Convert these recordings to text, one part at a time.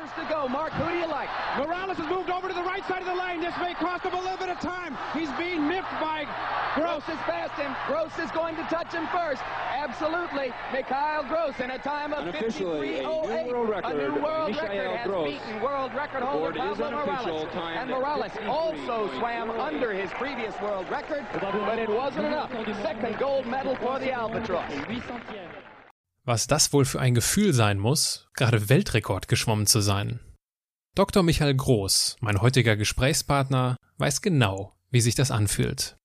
meters to go. Mark, who do you like? Morales has moved over to the right side of the lane. This may cost him a little bit of time. He's being nipped by Gross is past him. Gross is going to touch him first. Absolutely. Mikhail Gross in a time of Unofficially, a new world oh record. A new world Michael record has Gross. beaten world record holder Award Pablo Morales. timed And Morales also swam under his previous world record, but it wasn't enough. Second gold medal for the Albatross. Was das wohl für ein Gefühl sein muss, gerade Weltrekord geschwommen zu sein. Dr. Michael Groß, mein heutiger Gesprächspartner, weiß genau, wie sich das anfühlt.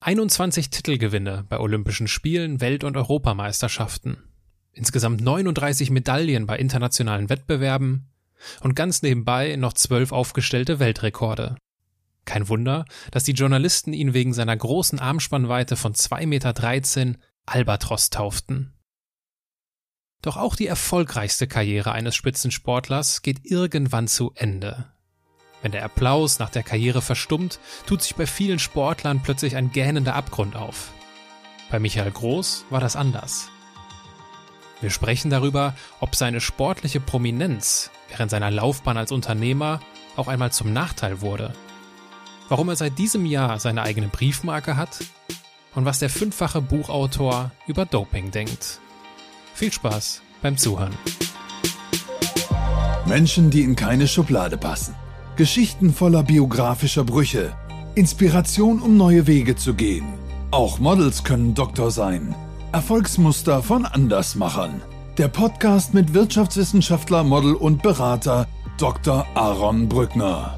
21 Titelgewinne bei Olympischen Spielen, Welt- und Europameisterschaften. Insgesamt 39 Medaillen bei internationalen Wettbewerben und ganz nebenbei noch zwölf aufgestellte Weltrekorde. Kein Wunder, dass die Journalisten ihn wegen seiner großen Armspannweite von 2,13 Meter Albatros tauften. Doch auch die erfolgreichste Karriere eines Spitzensportlers geht irgendwann zu Ende. Wenn der Applaus nach der Karriere verstummt, tut sich bei vielen Sportlern plötzlich ein gähnender Abgrund auf. Bei Michael Groß war das anders. Wir sprechen darüber, ob seine sportliche Prominenz während seiner Laufbahn als Unternehmer auch einmal zum Nachteil wurde. Warum er seit diesem Jahr seine eigene Briefmarke hat und was der fünffache Buchautor über Doping denkt. Viel Spaß beim Zuhören. Menschen, die in keine Schublade passen. Geschichten voller biografischer Brüche. Inspiration, um neue Wege zu gehen. Auch Models können Doktor sein. Erfolgsmuster von Andersmachern. Der Podcast mit Wirtschaftswissenschaftler, Model und Berater Dr. Aaron Brückner.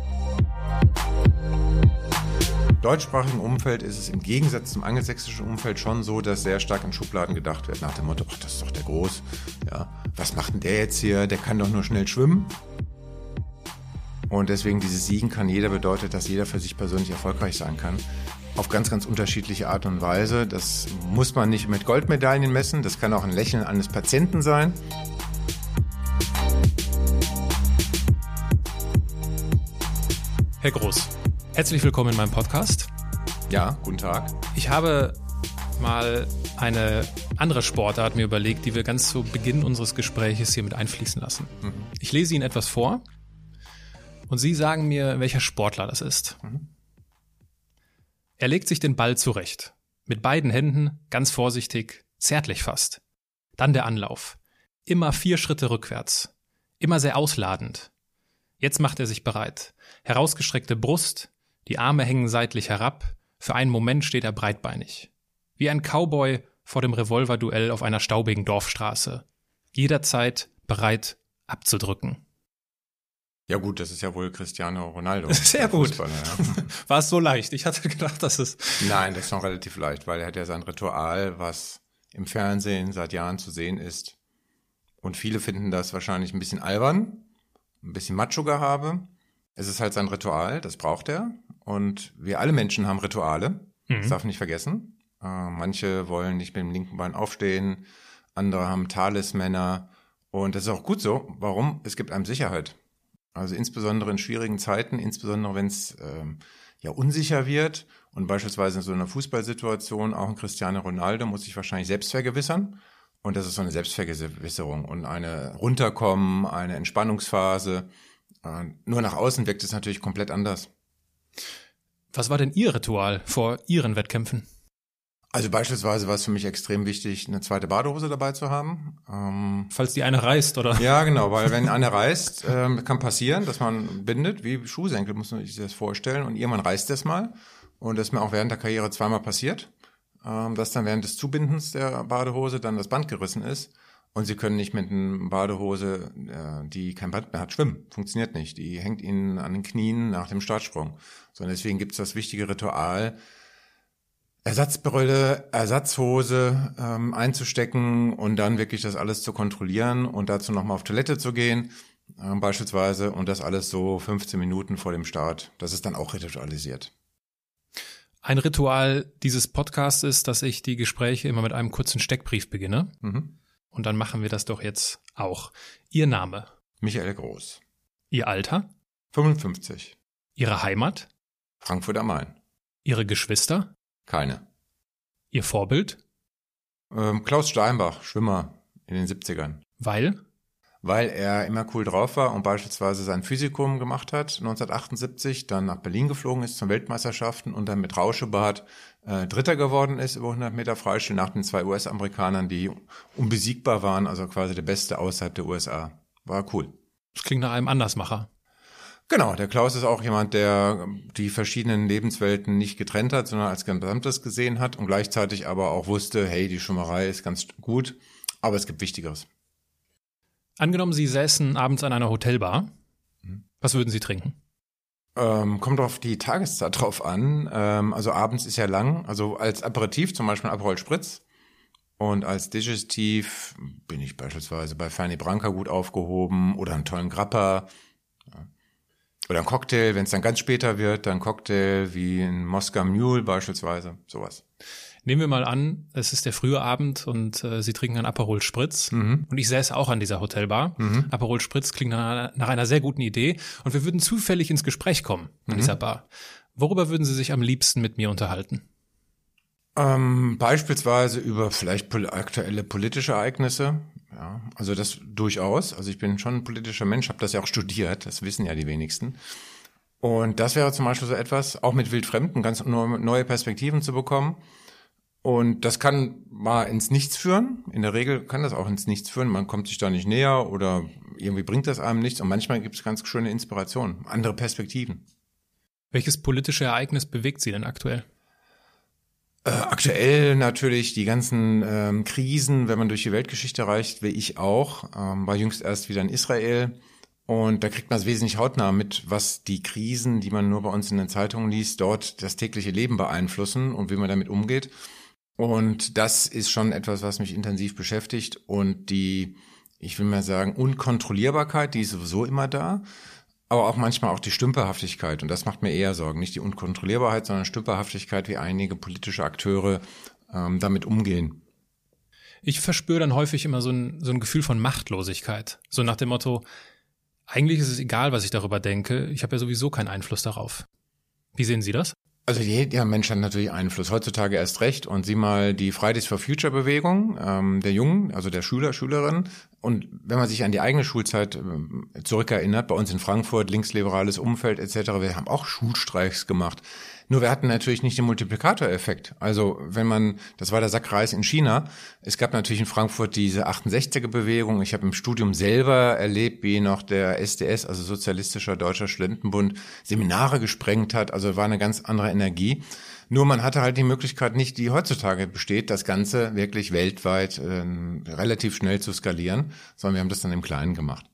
Deutschsprachigen Umfeld ist es im Gegensatz zum angelsächsischen Umfeld schon so, dass sehr stark in Schubladen gedacht wird. Nach dem Motto, ach, das ist doch der Groß. Ja, was macht denn der jetzt hier? Der kann doch nur schnell schwimmen. Und deswegen dieses Siegen kann jeder bedeutet, dass jeder für sich persönlich erfolgreich sein kann. Auf ganz, ganz unterschiedliche Art und Weise. Das muss man nicht mit Goldmedaillen messen. Das kann auch ein Lächeln eines Patienten sein. Herr Groß, herzlich willkommen in meinem Podcast. Ja, guten Tag. Ich habe mal eine andere Sportart mir überlegt, die wir ganz zu Beginn unseres Gespräches hier mit einfließen lassen. Ich lese Ihnen etwas vor und Sie sagen mir, welcher Sportler das ist. Er legt sich den Ball zurecht. Mit beiden Händen, ganz vorsichtig, zärtlich fast. Dann der Anlauf. Immer vier Schritte rückwärts. Immer sehr ausladend. Jetzt macht er sich bereit. Herausgestreckte Brust, die Arme hängen seitlich herab, für einen Moment steht er breitbeinig. Wie ein Cowboy vor dem Revolverduell auf einer staubigen Dorfstraße. Jederzeit bereit abzudrücken. Ja gut, das ist ja wohl Cristiano Ronaldo. Sehr gut. Ja. War es so leicht? Ich hatte gedacht, dass es. Nein, das ist noch relativ leicht, weil er hat ja sein Ritual, was im Fernsehen seit Jahren zu sehen ist. Und viele finden das wahrscheinlich ein bisschen albern, ein bisschen Macho-Gehabe. Es ist halt sein Ritual, das braucht er. Und wir alle Menschen haben Rituale, das darf nicht vergessen. Äh, manche wollen nicht mit dem linken Bein aufstehen, andere haben Talismänner. Und das ist auch gut so. Warum? Es gibt einem Sicherheit. Also insbesondere in schwierigen Zeiten, insbesondere wenn es ähm, ja unsicher wird und beispielsweise in so einer Fußballsituation auch ein Cristiano Ronaldo muss sich wahrscheinlich selbst vergewissern. Und das ist so eine Selbstvergewisserung und eine Runterkommen, eine Entspannungsphase. Äh, nur nach außen wirkt es natürlich komplett anders. Was war denn Ihr Ritual vor Ihren Wettkämpfen? Also beispielsweise war es für mich extrem wichtig, eine zweite Badehose dabei zu haben. Ähm, Falls die eine reißt, oder? Ja, genau, weil wenn eine reißt, ähm, kann passieren, dass man bindet, wie Schuhsenkel, muss man sich das vorstellen. Und irgendwann reißt das mal. Und das ist mir auch während der Karriere zweimal passiert, ähm, dass dann während des Zubindens der Badehose dann das Band gerissen ist. Und sie können nicht mit einer Badehose, äh, die kein Band mehr hat, schwimmen. Funktioniert nicht. Die hängt ihnen an den Knien nach dem Startsprung. Sondern deswegen gibt's das wichtige Ritual, Ersatzbrille, Ersatzhose ähm, einzustecken und dann wirklich das alles zu kontrollieren und dazu nochmal auf Toilette zu gehen, ähm, beispielsweise, und das alles so 15 Minuten vor dem Start. Das ist dann auch ritualisiert. Ein Ritual dieses Podcasts ist, dass ich die Gespräche immer mit einem kurzen Steckbrief beginne. Mhm. Und dann machen wir das doch jetzt auch. Ihr Name, Michael Groß, Ihr Alter, 55, Ihre Heimat, Frankfurt am Main, Ihre Geschwister, keine. Ihr Vorbild, Ähm, Klaus Steinbach, Schwimmer in den 70ern. weil weil er immer cool drauf war und beispielsweise sein Physikum gemacht hat 1978, dann nach Berlin geflogen ist zum Weltmeisterschaften und dann mit Rauschebart äh, Dritter geworden ist über 100 Meter Freistil nach den zwei US-Amerikanern, die unbesiegbar waren, also quasi der Beste außerhalb der USA. War cool. Das klingt nach einem Andersmacher. Genau, der Klaus ist auch jemand, der die verschiedenen Lebenswelten nicht getrennt hat, sondern als Gesamtes gesehen hat und gleichzeitig aber auch wusste, hey, die Schummerei ist ganz gut, aber es gibt Wichtigeres. Angenommen, Sie säßen abends an einer Hotelbar. Was würden Sie trinken? Ähm, kommt auf die Tageszeit drauf an. Ähm, also abends ist ja lang. Also als Aperitif zum Beispiel Aperol Spritz. Und als Digestiv bin ich beispielsweise bei Ferni Branca gut aufgehoben oder einen tollen Grappa. Oder ein Cocktail, wenn es dann ganz später wird, dann Cocktail wie ein Moscow Mule beispielsweise, sowas. Nehmen wir mal an, es ist der frühe Abend und äh, Sie trinken einen Aperol Spritz Mhm. und ich säße auch an dieser Hotelbar. Aperol Spritz klingt nach einer, nach einer sehr guten Idee und wir würden zufällig ins Gespräch kommen an dieser Bar. Worüber würden Sie sich am liebsten mit mir unterhalten? Ähm, beispielsweise über vielleicht aktuelle politische Ereignisse. Ja, also das durchaus. Also ich bin schon ein politischer Mensch, habe das ja auch studiert, das wissen ja die wenigsten. Und das wäre zum Beispiel so etwas, auch mit Wildfremden ganz neu- neue Perspektiven zu bekommen. Und das kann mal ins Nichts führen. In der Regel kann das auch ins Nichts führen. Man kommt sich da nicht näher oder irgendwie bringt das einem nichts. Und manchmal gibt es ganz schöne Inspirationen, andere Perspektiven. Welches politische Ereignis bewegt Sie denn aktuell? Äh, aktuell natürlich die ganzen ähm, Krisen, wenn man durch die Weltgeschichte reicht, wie ich auch. Ähm, war jüngst erst wieder in Israel. Und da kriegt man es wesentlich hautnah mit, was die Krisen, die man nur bei uns in den Zeitungen liest, dort das tägliche Leben beeinflussen und wie man damit umgeht. Und das ist schon etwas, was mich intensiv beschäftigt. Und die, ich will mal sagen, Unkontrollierbarkeit, die ist sowieso immer da. Aber auch manchmal auch die Stümperhaftigkeit. Und das macht mir eher Sorgen. Nicht die Unkontrollierbarkeit, sondern Stümperhaftigkeit, wie einige politische Akteure ähm, damit umgehen. Ich verspüre dann häufig immer so ein, so ein Gefühl von Machtlosigkeit. So nach dem Motto, eigentlich ist es egal, was ich darüber denke. Ich habe ja sowieso keinen Einfluss darauf. Wie sehen Sie das? Also jeder Mensch hat natürlich Einfluss, heutzutage erst recht. Und sieh mal die Fridays for Future Bewegung ähm, der Jungen, also der Schüler, Schülerinnen. Und wenn man sich an die eigene Schulzeit ähm, zurückerinnert, bei uns in Frankfurt, linksliberales Umfeld etc., wir haben auch Schulstreiks gemacht. Nur wir hatten natürlich nicht den Multiplikatoreffekt. Also wenn man, das war der Sackreis in China, es gab natürlich in Frankfurt diese 68er-Bewegung. Ich habe im Studium selber erlebt, wie noch der SDS, also Sozialistischer Deutscher Studentenbund, Seminare gesprengt hat. Also war eine ganz andere Energie. Nur man hatte halt die Möglichkeit nicht, die heutzutage besteht, das Ganze wirklich weltweit äh, relativ schnell zu skalieren, sondern wir haben das dann im Kleinen gemacht.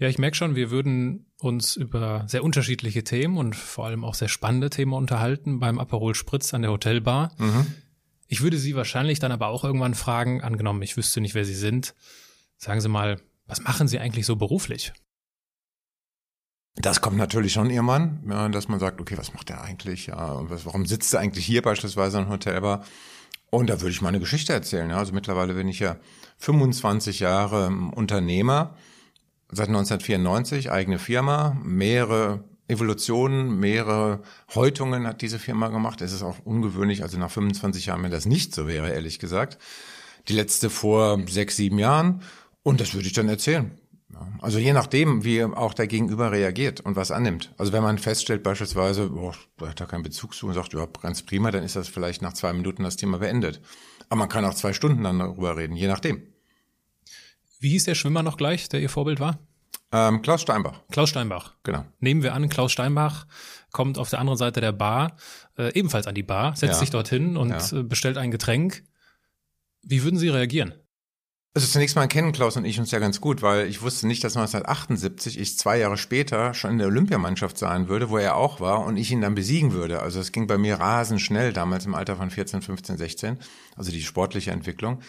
Ja, ich merke schon, wir würden uns über sehr unterschiedliche Themen und vor allem auch sehr spannende Themen unterhalten beim Aperol Spritz an der Hotelbar. Ich würde Sie wahrscheinlich dann aber auch irgendwann fragen, angenommen, ich wüsste nicht, wer Sie sind. Sagen Sie mal, was machen Sie eigentlich so beruflich? Das kommt natürlich schon irgendwann, dass man sagt, okay, was macht der eigentlich? Ja, warum sitzt er eigentlich hier beispielsweise in Hotelbar? Und da würde ich meine Geschichte erzählen. Also mittlerweile bin ich ja 25 Jahre ähm, Unternehmer, seit 1994 eigene Firma, mehrere Evolutionen, mehrere Häutungen hat diese Firma gemacht. Es ist auch ungewöhnlich, also nach 25 Jahren, wenn das nicht so wäre, ehrlich gesagt. Die letzte vor sechs, sieben Jahren. Und das würde ich dann erzählen. Also je nachdem, wie auch der Gegenüber reagiert und was annimmt. Also wenn man feststellt beispielsweise, boah, da hat er keinen Bezug zu und sagt, ja, ganz prima, dann ist das vielleicht nach zwei Minuten das Thema beendet. Aber man kann auch zwei Stunden dann darüber reden, je nachdem. Wie hieß der Schwimmer noch gleich, der Ihr Vorbild war? Ähm, Klaus Steinbach, Klaus Steinbach. genau. Nehmen wir an, Klaus Steinbach kommt auf der anderen Seite der Bar, äh, ebenfalls an die Bar, setzt Ja. sich dorthin und Ja. äh, bestellt ein Getränk. Wie würden Sie reagieren? Also zunächst mal kennen Klaus und ich uns ja ganz gut, weil ich wusste nicht, dass 1978 ich zwei Jahre später schon in der Olympiamannschaft sein würde, wo er auch war und ich ihn dann besiegen würde. Also es ging bei mir rasend schnell damals im Alter von 14, 15, 16, also die sportliche Entwicklung.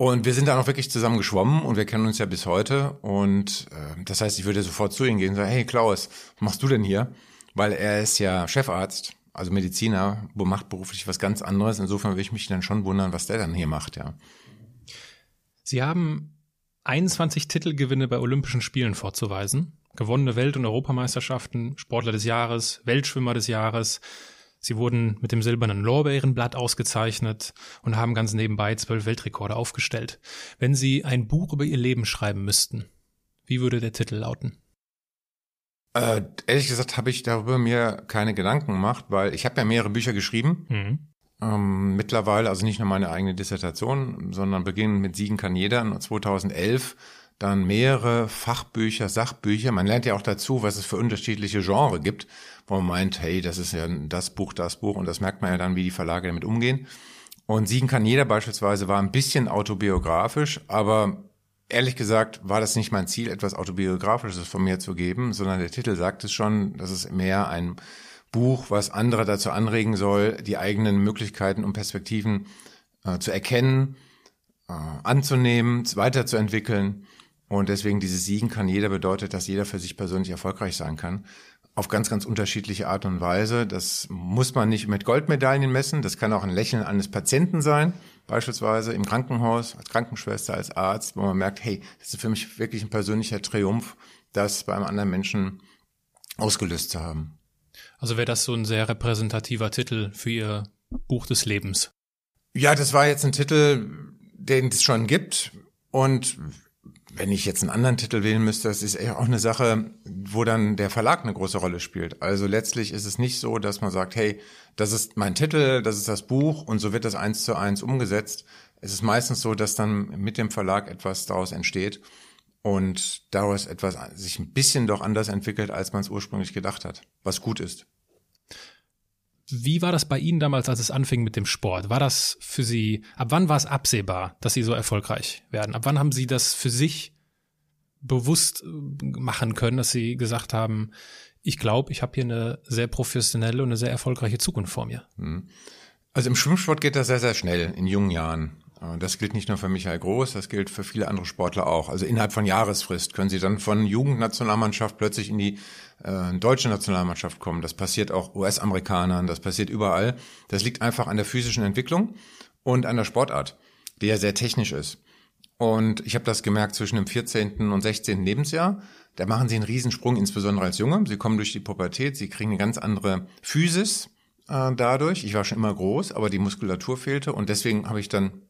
Und wir sind dann auch wirklich zusammen geschwommen und wir kennen uns ja bis heute. Und äh, das heißt, ich würde sofort zu ihm gehen und sagen, hey Klaus, was machst du denn hier? Weil er ist ja Chefarzt, also Mediziner, macht beruflich was ganz anderes. Insofern würde ich mich dann schon wundern, was der dann hier macht, ja. Sie haben 21 Titelgewinne bei Olympischen Spielen vorzuweisen, gewonnene Welt- und Europameisterschaften, Sportler des Jahres, Weltschwimmer des Jahres. Sie wurden mit dem silbernen Lorbeerenblatt ausgezeichnet und haben ganz nebenbei zwölf Weltrekorde aufgestellt. Wenn Sie ein Buch über Ihr Leben schreiben müssten, wie würde der Titel lauten? Äh, ehrlich gesagt habe ich darüber mir keine Gedanken gemacht, weil ich habe ja mehrere Bücher geschrieben. Mhm. Ähm, mittlerweile, also nicht nur meine eigene Dissertation, sondern beginnend mit Siegen kann jeder 2011 dann mehrere Fachbücher, Sachbücher. Man lernt ja auch dazu, was es für unterschiedliche Genre gibt, wo man meint, hey, das ist ja das Buch, das Buch und das merkt man ja dann, wie die Verlage damit umgehen. Und Siegen kann jeder beispielsweise war ein bisschen autobiografisch, aber ehrlich gesagt war das nicht mein Ziel, etwas autobiografisches von mir zu geben, sondern der Titel sagt es schon, das ist mehr ein Buch, was andere dazu anregen soll, die eigenen Möglichkeiten und Perspektiven äh, zu erkennen, äh, anzunehmen, weiterzuentwickeln. Und deswegen dieses Siegen kann jeder bedeutet, dass jeder für sich persönlich erfolgreich sein kann. Auf ganz, ganz unterschiedliche Art und Weise. Das muss man nicht mit Goldmedaillen messen. Das kann auch ein Lächeln eines Patienten sein. Beispielsweise im Krankenhaus, als Krankenschwester, als Arzt, wo man merkt, hey, das ist für mich wirklich ein persönlicher Triumph, das bei einem anderen Menschen ausgelöst zu haben. Also wäre das so ein sehr repräsentativer Titel für Ihr Buch des Lebens. Ja, das war jetzt ein Titel, den es schon gibt. Und wenn ich jetzt einen anderen Titel wählen müsste, das ist auch eine Sache, wo dann der Verlag eine große Rolle spielt. Also letztlich ist es nicht so, dass man sagt, hey, das ist mein Titel, das ist das Buch und so wird das eins zu eins umgesetzt. Es ist meistens so, dass dann mit dem Verlag etwas daraus entsteht und daraus etwas sich ein bisschen doch anders entwickelt, als man es ursprünglich gedacht hat, was gut ist. Wie war das bei Ihnen damals, als es anfing mit dem Sport? War das für Sie, ab wann war es absehbar, dass Sie so erfolgreich werden? Ab wann haben Sie das für sich bewusst äh, machen können, dass Sie gesagt haben, ich glaube, ich habe hier eine sehr professionelle und eine sehr erfolgreiche Zukunft vor mir? Hm. Also im Schwimmsport geht das sehr, sehr schnell in jungen Jahren. Das gilt nicht nur für Michael Groß, das gilt für viele andere Sportler auch. Also innerhalb von Jahresfrist können sie dann von Jugendnationalmannschaft plötzlich in die äh, deutsche Nationalmannschaft kommen. Das passiert auch US-Amerikanern, das passiert überall. Das liegt einfach an der physischen Entwicklung und an der Sportart, die ja sehr technisch ist. Und ich habe das gemerkt zwischen dem 14. und 16. Lebensjahr. Da machen sie einen Riesensprung, insbesondere als Junge. Sie kommen durch die Pubertät, sie kriegen eine ganz andere Physis äh, dadurch. Ich war schon immer groß, aber die Muskulatur fehlte und deswegen habe ich dann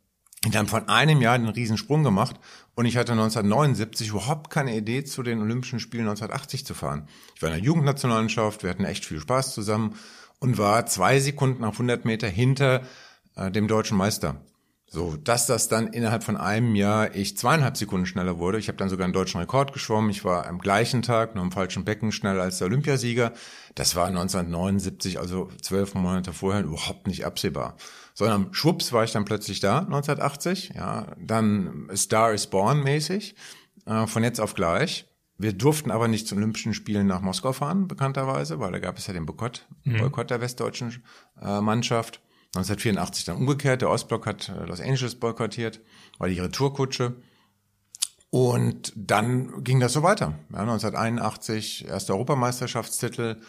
innerhalb von einem Jahr den Riesensprung gemacht und ich hatte 1979 überhaupt keine Idee, zu den Olympischen Spielen 1980 zu fahren. Ich war in der Jugendnationalmannschaft, wir hatten echt viel Spaß zusammen und war zwei Sekunden auf 100 Meter hinter äh, dem deutschen Meister. So, dass das dann innerhalb von einem Jahr ich zweieinhalb Sekunden schneller wurde. Ich habe dann sogar einen deutschen Rekord geschwommen. Ich war am gleichen Tag nur im falschen Becken schneller als der Olympiasieger. Das war 1979, also zwölf Monate vorher, überhaupt nicht absehbar sondern schwupps war ich dann plötzlich da, 1980, ja, dann Star is Born mäßig, äh, von jetzt auf gleich. Wir durften aber nicht zu Olympischen Spielen nach Moskau fahren, bekannterweise, weil da gab es ja den Boykott, mhm. Boykott der westdeutschen äh, Mannschaft. 1984 dann umgekehrt, der Ostblock hat äh, Los Angeles boykottiert, war die Retourkutsche. Und dann ging das so weiter. Ja, 1981 erster Europameisterschaftstitel,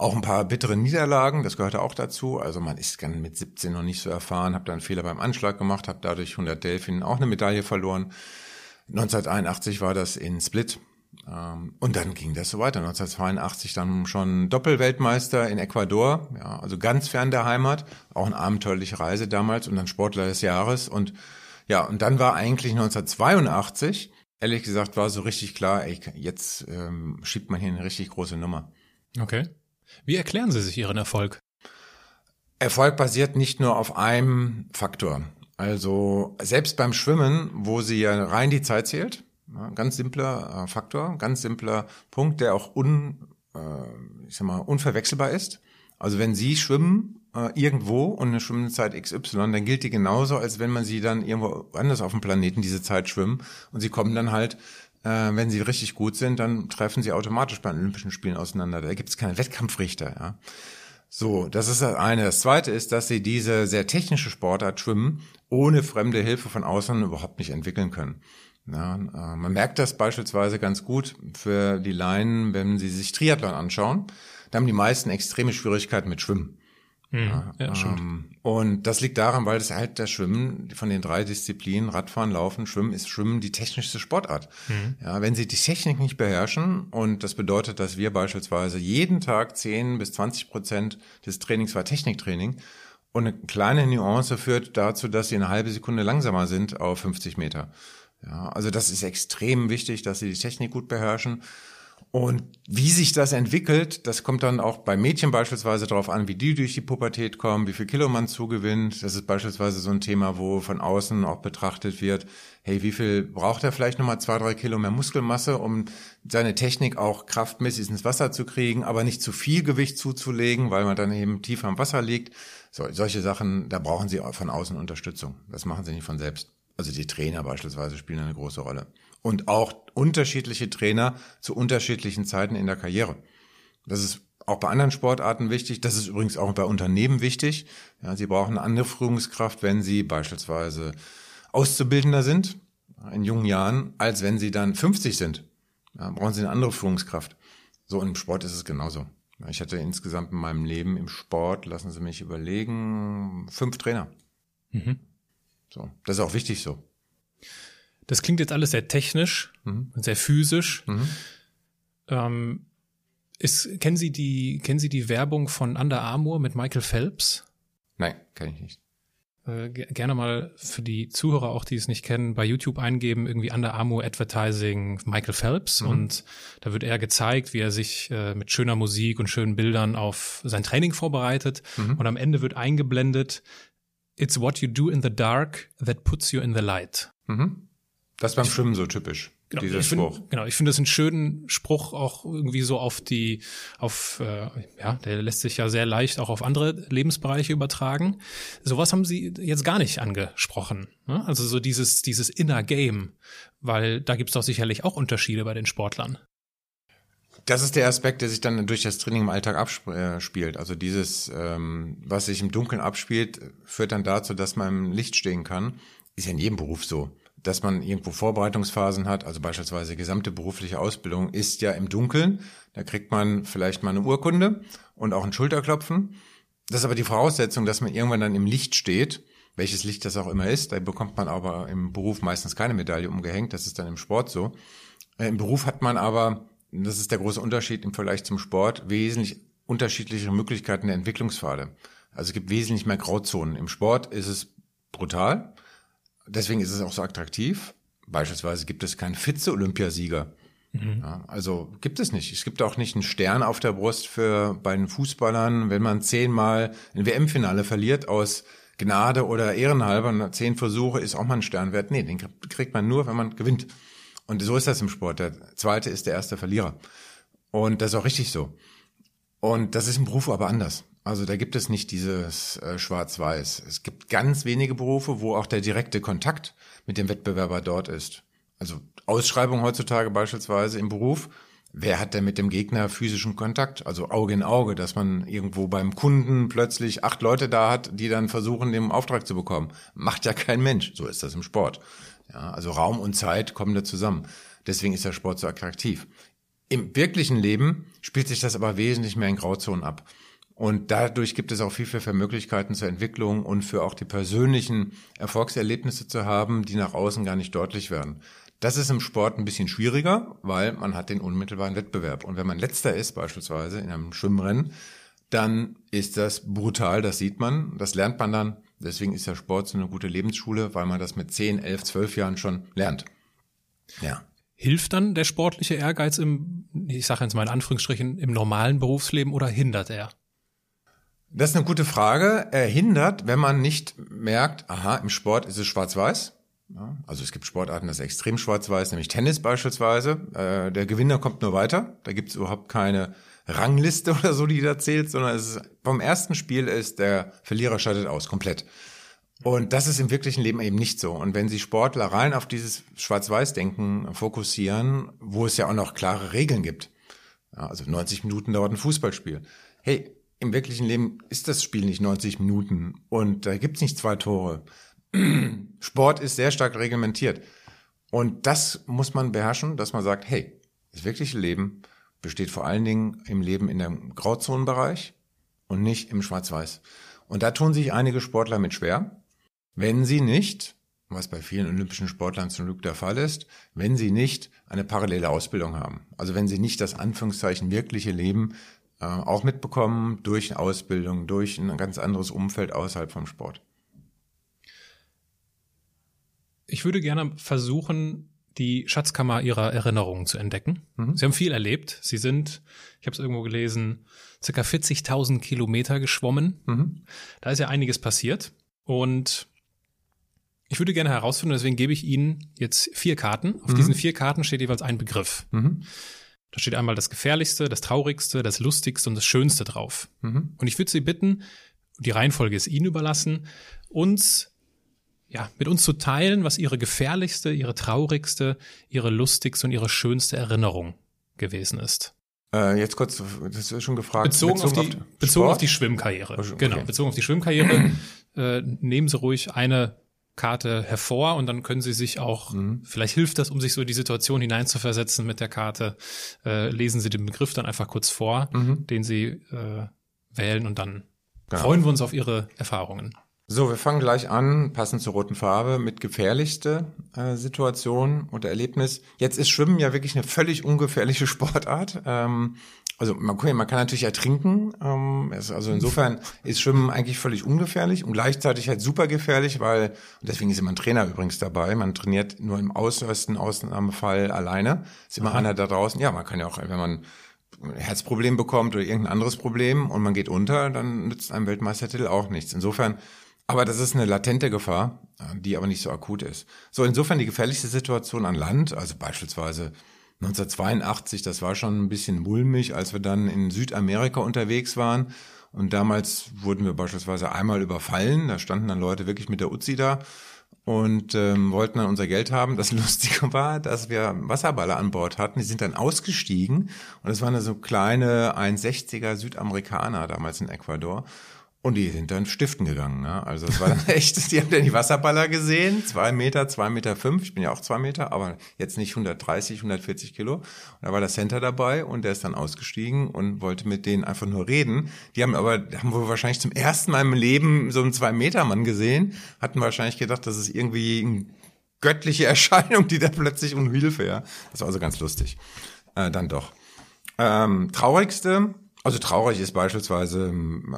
auch ein paar bittere Niederlagen, das gehörte auch dazu. Also man ist dann mit 17 noch nicht so erfahren, habe dann einen Fehler beim Anschlag gemacht, habe dadurch 100 Delfinen auch eine Medaille verloren. 1981 war das in Split. Ähm, und dann ging das so weiter. 1982 dann schon Doppelweltmeister in Ecuador, ja, also ganz fern der Heimat. Auch eine abenteuerliche Reise damals und dann Sportler des Jahres. Und ja, und dann war eigentlich 1982, ehrlich gesagt, war so richtig klar, ey, jetzt ähm, schiebt man hier eine richtig große Nummer. Okay. Wie erklären Sie sich Ihren Erfolg? Erfolg basiert nicht nur auf einem Faktor. Also selbst beim Schwimmen, wo sie ja rein die Zeit zählt, ganz simpler äh, Faktor, ganz simpler Punkt, der auch un, äh, ich sag mal, unverwechselbar ist. Also wenn Sie schwimmen äh, irgendwo und eine Schwimmzeit XY, dann gilt die genauso, als wenn man Sie dann irgendwo anders auf dem Planeten diese Zeit schwimmen und Sie kommen dann halt äh, wenn sie richtig gut sind, dann treffen sie automatisch bei den Olympischen Spielen auseinander. Da gibt es keine Wettkampfrichter. Ja. So, das ist das eine. Das zweite ist, dass sie diese sehr technische Sportart Schwimmen ohne fremde Hilfe von außen überhaupt nicht entwickeln können. Ja, äh, man merkt das beispielsweise ganz gut für die Laien, wenn sie sich Triathlon anschauen. Da haben die meisten extreme Schwierigkeiten mit Schwimmen. Mhm. Ja, stimmt. Ähm, und das liegt daran, weil es halt das Schwimmen von den drei Disziplinen, Radfahren, Laufen, Schwimmen, ist Schwimmen die technischste Sportart. Mhm. Ja, wenn Sie die Technik nicht beherrschen, und das bedeutet, dass wir beispielsweise jeden Tag 10 bis 20 Prozent des Trainings war Techniktraining, und eine kleine Nuance führt dazu, dass Sie eine halbe Sekunde langsamer sind auf 50 Meter. Ja, also das ist extrem wichtig, dass Sie die Technik gut beherrschen. Und wie sich das entwickelt, das kommt dann auch bei Mädchen beispielsweise darauf an, wie die durch die Pubertät kommen, wie viel Kilo man zugewinnt. Das ist beispielsweise so ein Thema, wo von außen auch betrachtet wird, hey, wie viel braucht er vielleicht nochmal zwei, drei Kilo mehr Muskelmasse, um seine Technik auch kraftmäßig ins Wasser zu kriegen, aber nicht zu viel Gewicht zuzulegen, weil man dann eben tiefer im Wasser liegt. So, solche Sachen, da brauchen sie von außen Unterstützung. Das machen sie nicht von selbst. Also die Trainer beispielsweise spielen eine große Rolle und auch unterschiedliche Trainer zu unterschiedlichen Zeiten in der Karriere. Das ist auch bei anderen Sportarten wichtig. Das ist übrigens auch bei Unternehmen wichtig. Ja, sie brauchen eine andere Führungskraft, wenn sie beispielsweise Auszubildender sind in jungen Jahren, als wenn sie dann 50 sind. Ja, brauchen sie eine andere Führungskraft. So im Sport ist es genauso. Ich hatte insgesamt in meinem Leben im Sport, lassen Sie mich überlegen, fünf Trainer. Mhm. So, das ist auch wichtig so. Das klingt jetzt alles sehr technisch, Mhm. sehr physisch. Mhm. Ähm, ist, kennen Sie die, kennen Sie die Werbung von Under Armour mit Michael Phelps? Nein, kann ich nicht. Äh, ge- gerne mal für die Zuhörer auch, die es nicht kennen, bei YouTube eingeben, irgendwie Under Armour Advertising Michael Phelps Mhm. und da wird er gezeigt, wie er sich äh, mit schöner Musik und schönen Bildern auf sein Training vorbereitet Mhm. und am Ende wird eingeblendet, It's what you do in the dark that puts you in the light. Mhm. Das ist beim Schwimmen so typisch, Genau, dieser ich Spruch. Find, genau, ich finde das einen schönen Spruch auch irgendwie so auf die, auf, äh, ja, der lässt sich ja sehr leicht auch auf andere Lebensbereiche übertragen. Sowas haben Sie jetzt gar nicht angesprochen. Ne? Also so dieses, dieses Inner Game, weil da gibt's doch sicherlich auch Unterschiede bei den Sportlern. Das ist der Aspekt, der sich dann durch das Training im Alltag abspielt. Also dieses, ähm, was sich im Dunkeln abspielt, führt dann dazu, dass man im Licht stehen kann. Ist ja in jedem Beruf so. Dass man irgendwo Vorbereitungsphasen hat, also beispielsweise gesamte berufliche Ausbildung ist ja im Dunkeln. Da kriegt man vielleicht mal eine Urkunde und auch ein Schulterklopfen. Das ist aber die Voraussetzung, dass man irgendwann dann im Licht steht, welches Licht das auch immer ist. Da bekommt man aber im Beruf meistens keine Medaille umgehängt. Das ist dann im Sport so. Äh, Im Beruf hat man aber, das ist der große Unterschied im Vergleich zum Sport, wesentlich unterschiedliche Möglichkeiten der Entwicklungspfade. Also es gibt wesentlich mehr Grauzonen. Im Sport ist es brutal. Deswegen ist es auch so attraktiv. Beispielsweise gibt es keinen Vize-Olympiasieger. Ja, also gibt es nicht. Es gibt auch nicht einen Stern auf der Brust für bei den Fußballern, wenn man zehnmal ein WM-Finale verliert aus Gnade oder Ehrenhalber, zehn Versuche ist auch mal ein Stern wert. Nee, den kriegt man nur, wenn man gewinnt. Und so ist das im Sport. Der zweite ist der erste Verlierer. Und das ist auch richtig so. Und das ist im Beruf aber anders. Also da gibt es nicht dieses äh, Schwarz-Weiß. Es gibt ganz wenige Berufe, wo auch der direkte Kontakt mit dem Wettbewerber dort ist. Also Ausschreibung heutzutage beispielsweise im Beruf. Wer hat denn mit dem Gegner physischen Kontakt? Also Auge in Auge, dass man irgendwo beim Kunden plötzlich acht Leute da hat, die dann versuchen, den Auftrag zu bekommen. Macht ja kein Mensch. So ist das im Sport. Ja, also Raum und Zeit kommen da zusammen. Deswegen ist der Sport so attraktiv. Im wirklichen Leben spielt sich das aber wesentlich mehr in Grauzonen ab. Und dadurch gibt es auch viel, viel Möglichkeiten zur Entwicklung und für auch die persönlichen Erfolgserlebnisse zu haben, die nach außen gar nicht deutlich werden. Das ist im Sport ein bisschen schwieriger, weil man hat den unmittelbaren Wettbewerb. Und wenn man letzter ist, beispielsweise in einem Schwimmrennen, dann ist das brutal, das sieht man, das lernt man dann. Deswegen ist der Sport so eine gute Lebensschule, weil man das mit 10, 11, 12 Jahren schon lernt. Ja. Hilft dann der sportliche Ehrgeiz im, ich sage jetzt mal in Anführungsstrichen, im normalen Berufsleben oder hindert er? Das ist eine gute Frage. Er hindert, wenn man nicht merkt, aha, im Sport ist es schwarz-weiß. Also es gibt Sportarten, das ist extrem schwarz-weiß, nämlich Tennis beispielsweise. Äh, der Gewinner kommt nur weiter. Da gibt es überhaupt keine Rangliste oder so, die da zählt, sondern es ist, vom ersten Spiel ist der Verlierer scheidet aus, komplett. Und das ist im wirklichen Leben eben nicht so. Und wenn Sie Sportler rein auf dieses Schwarz-Weiß-Denken fokussieren, wo es ja auch noch klare Regeln gibt, ja, also 90 Minuten dauert ein Fußballspiel. Hey, im wirklichen Leben ist das Spiel nicht 90 Minuten und da gibt's nicht zwei Tore. Sport ist sehr stark reglementiert. Und das muss man beherrschen, dass man sagt, hey, das wirkliche Leben besteht vor allen Dingen im Leben in dem Grauzonenbereich und nicht im Schwarz-Weiß. Und da tun sich einige Sportler mit schwer, wenn sie nicht, was bei vielen olympischen Sportlern zum Glück der Fall ist, wenn sie nicht eine parallele Ausbildung haben. Also wenn sie nicht das Anführungszeichen wirkliche Leben äh, auch mitbekommen durch Ausbildung, durch ein ganz anderes Umfeld außerhalb vom Sport. Ich würde gerne versuchen, die Schatzkammer ihrer Erinnerungen zu entdecken. Mhm. Sie haben viel erlebt. Sie sind, ich habe es irgendwo gelesen, circa 40.000 Kilometer geschwommen. Mhm. Da ist ja einiges passiert. Und ich würde gerne herausfinden, deswegen gebe ich Ihnen jetzt vier Karten. Auf mhm. diesen vier Karten steht jeweils ein Begriff. Da steht einmal das Gefährlichste, das Traurigste, das Lustigste und das Schönste drauf. Mhm. Und ich würde Sie bitten, die Reihenfolge ist Ihnen überlassen, uns ja, mit uns zu teilen, was ihre gefährlichste, ihre traurigste, ihre lustigste und ihre schönste Erinnerung gewesen ist. Äh, jetzt kurz, das ist schon gefragt. Bezogen, bezogen auf, die, auf bezogen auf die Schwimmkarriere. Oh, okay. Genau, bezogen auf die Schwimmkarriere. äh, nehmen Sie ruhig eine Karte hervor und dann können Sie sich auch, mhm. vielleicht hilft das, um sich so in die Situation hineinzuversetzen mit der Karte, äh, lesen Sie den Begriff dann einfach kurz vor, mhm. den Sie äh, wählen und dann genau. freuen wir uns auf Ihre Erfahrungen. So, wir fangen gleich an, passend zur roten Farbe, mit gefährlichste äh, Situation und Erlebnis. Jetzt ist Schwimmen ja wirklich eine völlig ungefährliche Sportart. Ähm, also man, man kann natürlich ertrinken. Ähm, also insofern ist Schwimmen eigentlich völlig ungefährlich und gleichzeitig halt super gefährlich, weil, und deswegen ist immer ein Trainer übrigens dabei, man trainiert nur im äußersten Ausnahmefall alleine. Ist immer Aha. einer da draußen. Ja, man kann ja auch, wenn man ein Herzproblem bekommt oder irgendein anderes Problem und man geht unter, dann nützt einem Weltmeistertitel auch nichts. Insofern aber das ist eine latente Gefahr, die aber nicht so akut ist. So, insofern die gefährlichste Situation an Land, also beispielsweise 1982, das war schon ein bisschen mulmig, als wir dann in Südamerika unterwegs waren. Und damals wurden wir beispielsweise einmal überfallen. Da standen dann Leute wirklich mit der Uzi da und ähm, wollten dann unser Geld haben. Das Lustige war, dass wir Wasserballer an Bord hatten. Die sind dann ausgestiegen und es waren so kleine 1,60er Südamerikaner damals in Ecuador. Und die sind dann stiften gegangen. Ne? Also es war dann echt, die haben dann die Wasserballer gesehen, zwei Meter, zwei Meter fünf, ich bin ja auch zwei Meter, aber jetzt nicht 130, 140 Kilo. Und da war der Center dabei und der ist dann ausgestiegen und wollte mit denen einfach nur reden. Die haben aber, haben wohl wahrscheinlich zum ersten Mal im Leben so einen Zwei-Meter-Mann gesehen, hatten wahrscheinlich gedacht, das ist irgendwie eine göttliche Erscheinung, die da plötzlich um Hilfe, ja. Das war also ganz lustig. Äh, dann doch. Ähm, traurigste, also traurig ist beispielsweise, ähm,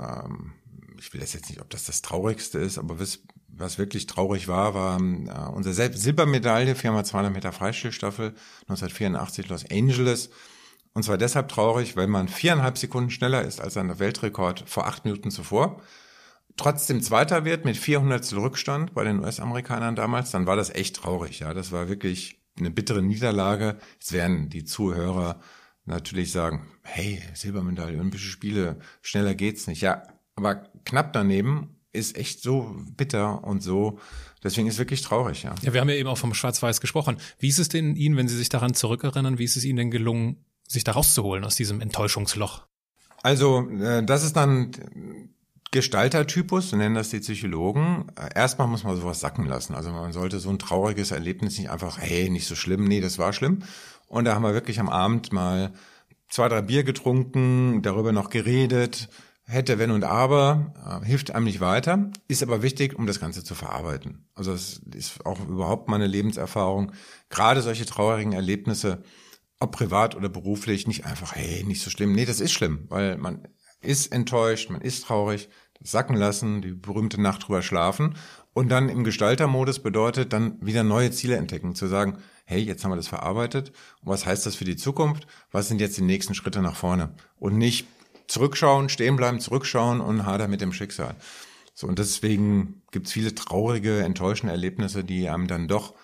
ich will jetzt nicht, ob das das Traurigste ist, aber was, was wirklich traurig war, war äh, unsere Silbermedaille, 4x200 Meter Freistilstaffel 1984 Los Angeles. Und zwar deshalb traurig, weil man viereinhalb Sekunden schneller ist als ein Weltrekord vor acht Minuten zuvor. Trotzdem Zweiter wird mit 400 Rückstand bei den US-Amerikanern damals, dann war das echt traurig. Ja, das war wirklich eine bittere Niederlage. Jetzt werden die Zuhörer natürlich sagen, hey, Silbermedaille, Olympische Spiele, schneller geht's nicht. Ja, aber knapp daneben ist echt so bitter und so, deswegen ist wirklich traurig, ja. Ja, wir haben ja eben auch vom Schwarz-Weiß gesprochen. Wie ist es denn Ihnen, wenn Sie sich daran zurückerinnern, wie ist es Ihnen denn gelungen, sich da rauszuholen aus diesem Enttäuschungsloch? Also, äh, das ist dann Gestaltertypus, so nennen das die Psychologen. Erstmal muss man sowas sacken lassen. Also man sollte so ein trauriges Erlebnis nicht einfach, hey, nicht so schlimm, nee, das war schlimm. Und da haben wir wirklich am Abend mal zwei, drei Bier getrunken, darüber noch geredet, hätte, wenn und aber, äh, hilft einem nicht weiter, ist aber wichtig, um das Ganze zu verarbeiten. Also das ist auch überhaupt meine Lebenserfahrung. Gerade solche traurigen Erlebnisse, ob privat oder beruflich, nicht einfach, hey, nicht so schlimm. Nee, das ist schlimm, weil man ist enttäuscht, man ist traurig, sacken lassen, die berühmte Nacht drüber schlafen und dann im Gestaltermodus bedeutet dann wieder neue Ziele entdecken, zu sagen, hey, jetzt haben wir das verarbeitet und was heißt das für die Zukunft? Was sind jetzt die nächsten Schritte nach vorne? Und nicht zurückschauen, stehen bleiben, zurückschauen und hader mit dem Schicksal. So, und deswegen gibt's viele traurige, enttäuschende Erlebnisse, die einem dann doch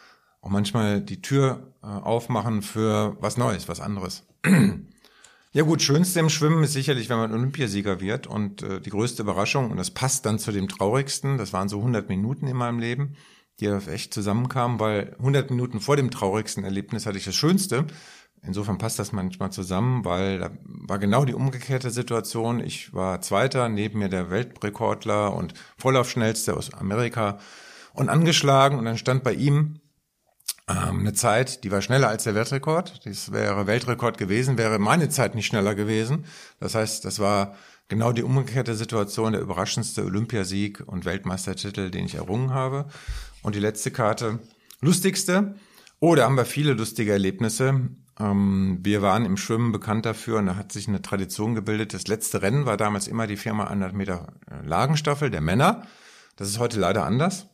auch manchmal die Tür äh, aufmachen für was Neues, was anderes. ja gut, schönste im Schwimmen ist sicherlich, wenn man Olympiasieger wird und äh, die größte Überraschung, und das passt dann zu dem traurigsten, das waren so 100 Minuten in meinem Leben, die echt zusammenkamen, weil 100 Minuten vor dem traurigsten Erlebnis hatte ich das Schönste, Insofern passt das manchmal zusammen, weil da war genau die umgekehrte Situation. Ich war Zweiter, neben mir der Weltrekordler und Vorlaufschnellste aus Amerika und angeschlagen und dann stand bei ihm ähm, eine Zeit, die war schneller als der Weltrekord. Das wäre Weltrekord gewesen, wäre meine Zeit nicht schneller gewesen. Das heißt, das war genau die umgekehrte Situation, der überraschendste Olympiasieg und Weltmeistertitel, den ich errungen habe. Und die letzte Karte, lustigste. Oh, da haben wir viele lustige Erlebnisse. Ähm, wir waren im Schwimmen bekannt dafür und da hat sich eine Tradition gebildet. Das letzte Rennen war damals immer die 4x100 Meter äh, Lagenstaffel der Männer. Das ist heute leider anders.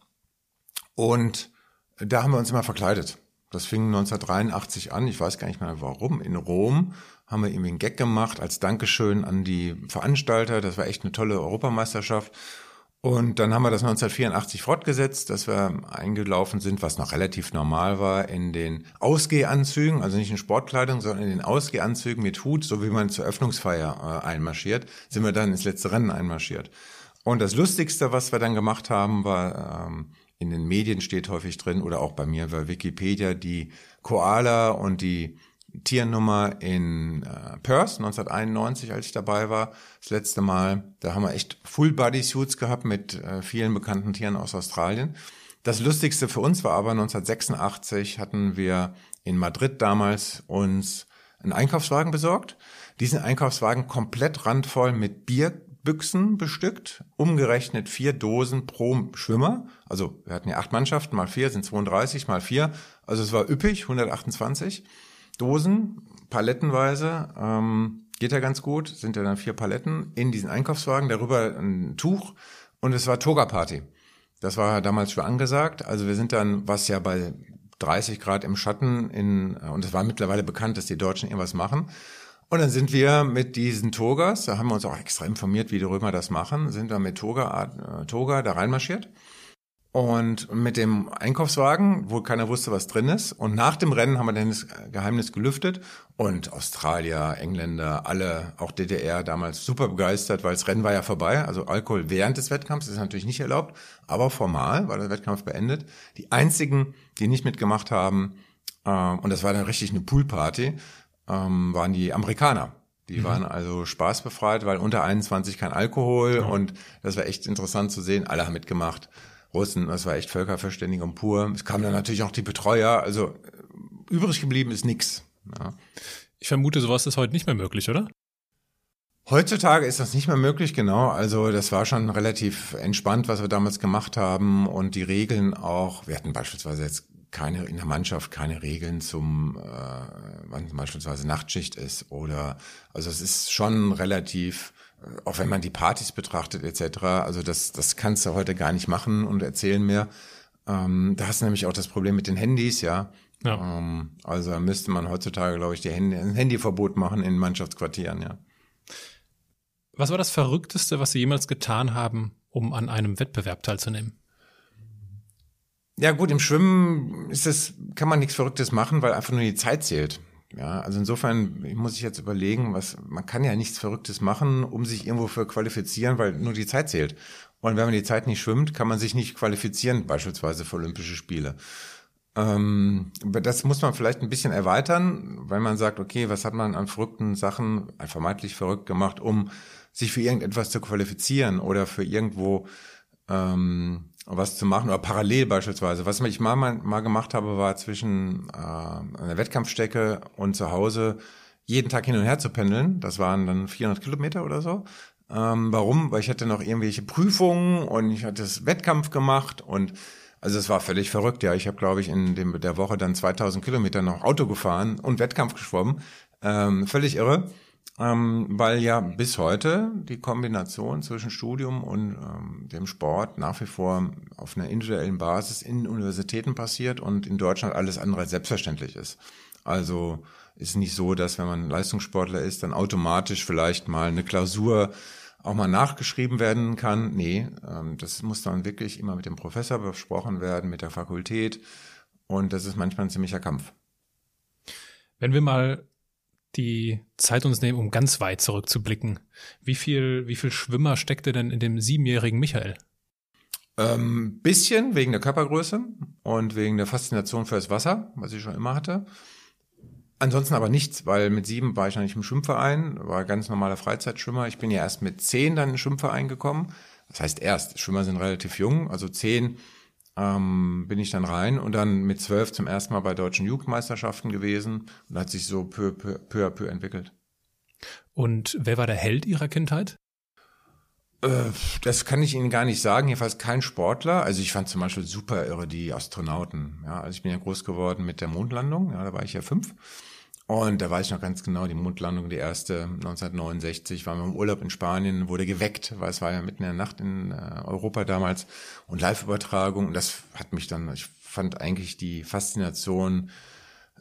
Und da haben wir uns immer verkleidet. Das fing 1983 an. Ich weiß gar nicht mehr warum. In Rom haben wir irgendwie einen Gag gemacht als Dankeschön an die Veranstalter. Das war echt eine tolle Europameisterschaft. Und dann haben wir das 1984 fortgesetzt, dass wir eingelaufen sind, was noch relativ normal war, in den Ausgehanzügen, also nicht in Sportkleidung, sondern in den Ausgehanzügen mit Hut, so wie man zur Öffnungsfeier äh, einmarschiert, sind wir dann ins letzte Rennen einmarschiert. Und das Lustigste, was wir dann gemacht haben, war, ähm, in den Medien steht häufig drin, oder auch bei mir bei Wikipedia, die Koala und die Tiernummer in äh, Perth 1991, als ich dabei war, das letzte Mal. Da haben wir echt Full Body Suits gehabt mit äh, vielen bekannten Tieren aus Australien. Das Lustigste für uns war aber 1986 hatten wir in Madrid damals uns einen Einkaufswagen besorgt. Diesen Einkaufswagen komplett randvoll mit Bierbüchsen bestückt, umgerechnet vier Dosen pro Schwimmer. Also wir hatten ja acht Mannschaften, mal vier sind 32, mal vier. Also es war üppig, 128. Dosen, palettenweise, ähm, geht ja ganz gut, sind ja dann vier Paletten in diesen Einkaufswagen, darüber ein Tuch und es war Toga-Party. Das war damals schon angesagt. Also wir sind dann, was ja bei 30 Grad im Schatten in, und es war mittlerweile bekannt, dass die Deutschen irgendwas machen. Und dann sind wir mit diesen Togas, da haben wir uns auch extra informiert, wie die Römer das machen, sind wir mit Toga, äh, Toga da reinmarschiert und mit dem Einkaufswagen, wo keiner wusste, was drin ist. Und nach dem Rennen haben wir dann das Geheimnis gelüftet. Und Australier, Engländer, alle, auch DDR damals super begeistert, weil das Rennen war ja vorbei. Also Alkohol während des Wettkampfs ist natürlich nicht erlaubt. Aber formal war der Wettkampf beendet. Die einzigen, die nicht mitgemacht haben, äh, und das war dann richtig eine Poolparty, ähm, waren die Amerikaner. Die mhm. waren also spaßbefreit, weil unter 21 kein Alkohol. Ja. Und das war echt interessant zu sehen. Alle haben mitgemacht. Russen, das war echt Völkerverständigung pur. Es kamen dann natürlich auch die Betreuer, also übrig geblieben ist nix. Ja. Ich vermute, sowas ist heute nicht mehr möglich, oder? Heutzutage ist das nicht mehr möglich, genau. Also das war schon relativ entspannt, was wir damals gemacht haben und die Regeln auch. Wir hatten beispielsweise jetzt keine in der Mannschaft keine Regeln zum, äh, wann beispielsweise Nachtschicht ist oder also es ist schon relativ auch wenn man die Partys betrachtet etc., also das, das kannst du heute gar nicht machen und erzählen mehr. Ähm, da hast du nämlich auch das Problem mit den Handys, ja. ja. Ähm, also müsste man heutzutage, glaube ich, die Handy, ein Handyverbot machen in Mannschaftsquartieren, ja. Was war das Verrückteste, was Sie jemals getan haben, um an einem Wettbewerb teilzunehmen? Ja gut, im Schwimmen ist es, kann man nichts Verrücktes machen, weil einfach nur die Zeit zählt. Ja, also insofern muss ich jetzt überlegen, was man kann ja nichts Verrücktes machen, um sich irgendwo für qualifizieren, weil nur die Zeit zählt. Und wenn man die Zeit nicht schwimmt, kann man sich nicht qualifizieren, beispielsweise für Olympische Spiele. Ähm, das muss man vielleicht ein bisschen erweitern, weil man sagt, okay, was hat man an verrückten Sachen, vermeintlich verrückt gemacht, um sich für irgendetwas zu qualifizieren oder für irgendwo ähm, was zu machen oder parallel beispielsweise. Was ich mal, mal, mal gemacht habe, war zwischen äh, einer Wettkampfstrecke und zu Hause jeden Tag hin und her zu pendeln. Das waren dann 400 Kilometer oder so. Ähm, warum? Weil ich hatte noch irgendwelche Prüfungen und ich hatte das Wettkampf gemacht und also es war völlig verrückt. Ja, ich habe glaube ich in dem, der Woche dann 2000 Kilometer noch Auto gefahren und Wettkampf geschwommen. Ähm, völlig irre ähm, weil ja bis heute die Kombination zwischen Studium und ähm, dem Sport nach wie vor auf einer individuellen Basis in Universitäten passiert und in Deutschland alles andere selbstverständlich ist. Also ist nicht so, dass wenn man Leistungssportler ist, dann automatisch vielleicht mal eine Klausur auch mal nachgeschrieben werden kann. Nee, ähm, das muss dann wirklich immer mit dem Professor besprochen werden, mit der Fakultät. Und das ist manchmal ein ziemlicher Kampf. Wenn wir mal die Zeit uns nehmen, um ganz weit zurückzublicken. Wie viel, wie viel Schwimmer steckte denn in dem siebenjährigen Michael? Ähm, bisschen wegen der Körpergröße und wegen der Faszination für das Wasser, was ich schon immer hatte. Ansonsten aber nichts, weil mit sieben war ich noch nicht im Schwimmverein, war ganz normaler Freizeitschwimmer. Ich bin ja erst mit zehn dann in den Schwimmverein gekommen. Das heißt erst, Schwimmer sind relativ jung, also zehn ähm, bin ich dann rein und dann mit zwölf zum ersten Mal bei deutschen Jugendmeisterschaften gewesen und hat sich so peu, peu, peu à peu entwickelt. Und wer war der Held Ihrer Kindheit? Äh, das kann ich Ihnen gar nicht sagen. Jedenfalls kein Sportler. Also ich fand zum Beispiel super irre die Astronauten. Ja, also ich bin ja groß geworden mit der Mondlandung. Ja, da war ich ja fünf. Und da weiß ich noch ganz genau, die Mondlandung, die erste 1969, waren wir im Urlaub in Spanien, wurde geweckt, weil es war ja mitten in der Nacht in äh, Europa damals und Live-Übertragung. Und das hat mich dann, ich fand eigentlich die Faszination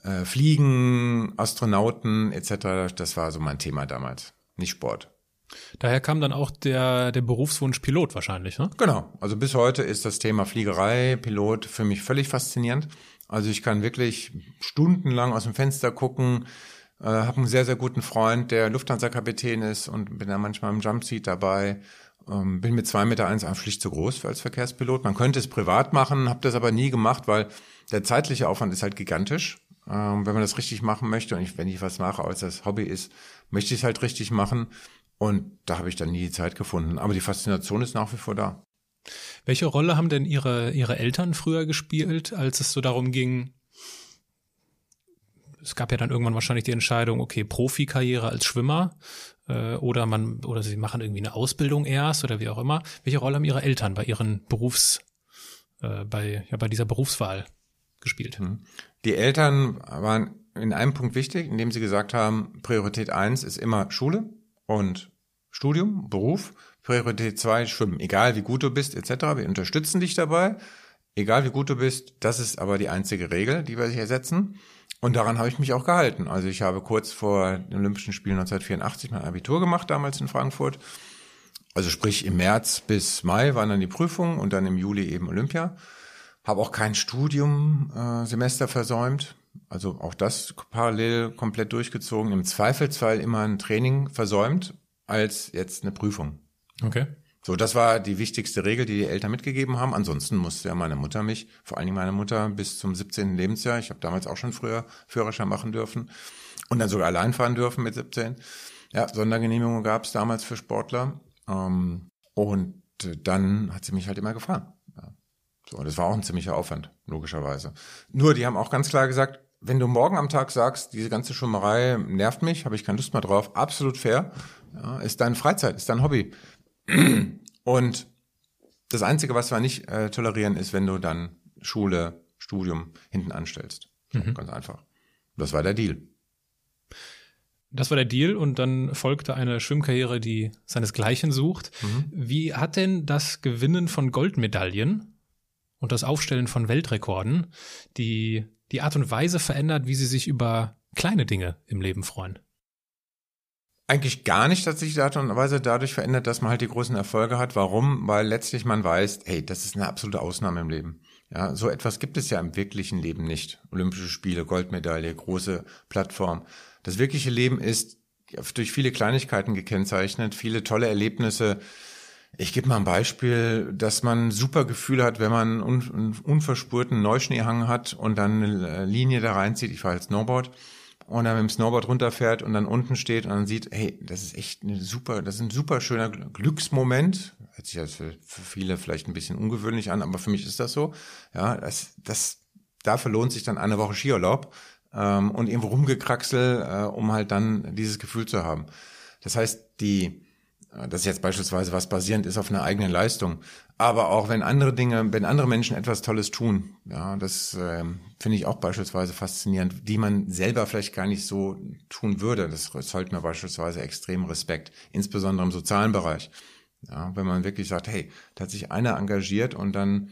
äh, Fliegen, Astronauten etc., das war so mein Thema damals, nicht Sport. Daher kam dann auch der, der Berufswunsch Pilot wahrscheinlich, ne? Genau. Also bis heute ist das Thema Fliegerei, Pilot für mich völlig faszinierend. Also ich kann wirklich stundenlang aus dem Fenster gucken, äh, habe einen sehr, sehr guten Freund, der Lufthansa-Kapitän ist und bin da manchmal im Jumpseat dabei. Ähm, bin mit zwei Meter eins schlicht zu groß für als Verkehrspilot. Man könnte es privat machen, habe das aber nie gemacht, weil der zeitliche Aufwand ist halt gigantisch. Ähm, wenn man das richtig machen möchte und ich, wenn ich was mache, als das Hobby ist, möchte ich es halt richtig machen. Und da habe ich dann nie die Zeit gefunden. Aber die Faszination ist nach wie vor da. Welche Rolle haben denn Ihre, Ihre Eltern früher gespielt, als es so darum ging, es gab ja dann irgendwann wahrscheinlich die Entscheidung, okay, Profikarriere als Schwimmer äh, oder man oder sie machen irgendwie eine Ausbildung erst oder wie auch immer. Welche Rolle haben ihre Eltern bei ihren Berufs äh, bei ja bei dieser Berufswahl gespielt? Mhm. Die Eltern waren in einem Punkt wichtig, indem sie gesagt haben, Priorität eins ist immer Schule und Studium, Beruf Priorität 2, Schwimmen. Egal wie gut du bist, etc. Wir unterstützen dich dabei. Egal wie gut du bist, das ist aber die einzige Regel, die wir hier setzen. Und daran habe ich mich auch gehalten. Also ich habe kurz vor den Olympischen Spielen 1984 mein Abitur gemacht, damals in Frankfurt. Also sprich im März bis Mai waren dann die Prüfungen und dann im Juli eben Olympia. Habe auch kein Studiumsemester äh, versäumt. Also auch das parallel komplett durchgezogen. Im Zweifelsfall immer ein Training versäumt als jetzt eine Prüfung. Okay. So, das war die wichtigste Regel, die die Eltern mitgegeben haben. Ansonsten musste ja meine Mutter mich, vor allen Dingen meine Mutter, bis zum 17. Lebensjahr, ich habe damals auch schon früher Führerschein machen dürfen und dann sogar allein fahren dürfen mit 17. Ja, Sondergenehmigungen gab es damals für Sportler. Ähm, und dann hat sie mich halt immer gefahren. Ja. So, das war auch ein ziemlicher Aufwand, logischerweise. Nur, die haben auch ganz klar gesagt, wenn du morgen am Tag sagst, diese ganze Schummerei nervt mich, habe ich keine Lust mehr drauf, absolut fair. Ja, ist deine Freizeit, ist dein Hobby. Und das Einzige, was wir nicht äh, tolerieren, ist, wenn du dann Schule, Studium hinten anstellst. Mhm. Ganz einfach. Das war der Deal. Das war der Deal und dann folgte eine Schwimmkarriere, die seinesgleichen sucht. Mhm. Wie hat denn das Gewinnen von Goldmedaillen und das Aufstellen von Weltrekorden die, die Art und Weise verändert, wie Sie sich über kleine Dinge im Leben freuen? Eigentlich gar nicht, dass sich die Art und Weise dadurch verändert, dass man halt die großen Erfolge hat. Warum? Weil letztlich man weiß, hey, das ist eine absolute Ausnahme im Leben. Ja, so etwas gibt es ja im wirklichen Leben nicht. Olympische Spiele, Goldmedaille, große Plattform. Das wirkliche Leben ist durch viele Kleinigkeiten gekennzeichnet, viele tolle Erlebnisse. Ich gebe mal ein Beispiel, dass man super Gefühle hat, wenn man einen unverspurten Neuschneehang hat und dann eine Linie da reinzieht. Ich fahre als Snowboard und dann mit dem Snowboard runterfährt und dann unten steht und dann sieht, hey, das ist echt eine super, das ist ein super schöner Glücksmoment. Hört sich jetzt für, viele vielleicht ein bisschen ungewöhnlich an, aber für mich ist das so. Ja, das, das, dafür lohnt sich dann eine Woche Skiurlaub ähm, und irgendwo rumgekraxel, äh, um halt dann dieses Gefühl zu haben. Das heißt, die das ist jetzt beispielsweise was basierend ist auf einer eigenen Leistung. Aber auch wenn andere Dinge, wenn andere Menschen etwas Tolles tun, ja, das äh, finde ich auch beispielsweise faszinierend, die man selber vielleicht gar nicht so tun würde. Das zollt mir beispielsweise extrem Respekt, insbesondere im sozialen Bereich. Ja, wenn man wirklich sagt, hey, da hat sich einer engagiert und dann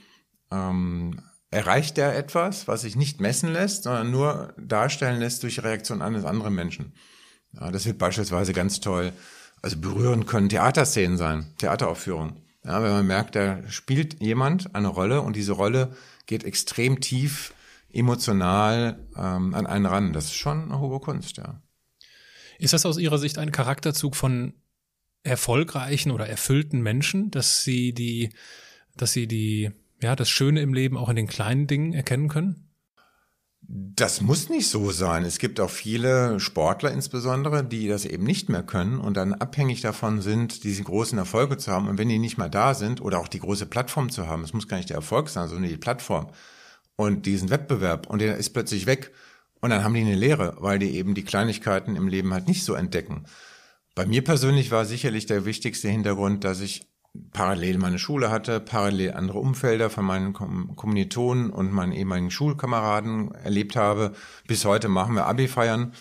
ähm, erreicht er etwas, was sich nicht messen lässt, sondern nur darstellen lässt durch Reaktion eines anderen Menschen. Ja, das wird beispielsweise ganz toll also berühren können Theaterszenen sein, Theateraufführungen. Ja, wenn man merkt, da spielt jemand eine Rolle und diese Rolle geht extrem tief emotional ähm, an einen ran. Das ist schon eine hohe Kunst, ja. Ist das aus Ihrer Sicht ein Charakterzug von erfolgreichen oder erfüllten Menschen, dass sie die, dass sie die, ja, das Schöne im Leben auch in den kleinen Dingen erkennen können? Das muss nicht so sein. Es gibt auch viele Sportler insbesondere, die das eben nicht mehr können und dann abhängig davon sind, diese großen Erfolge zu haben. Und wenn die nicht mal da sind oder auch die große Plattform zu haben, es muss gar nicht der Erfolg sein, sondern die Plattform und diesen Wettbewerb und der ist plötzlich weg und dann haben die eine Lehre, weil die eben die Kleinigkeiten im Leben halt nicht so entdecken. Bei mir persönlich war sicherlich der wichtigste Hintergrund, dass ich parallel meine Schule hatte, parallel andere Umfelder von meinen Kommilitonen und meinen ehemaligen Schulkameraden erlebt habe. Bis heute machen wir Abi-Feiern.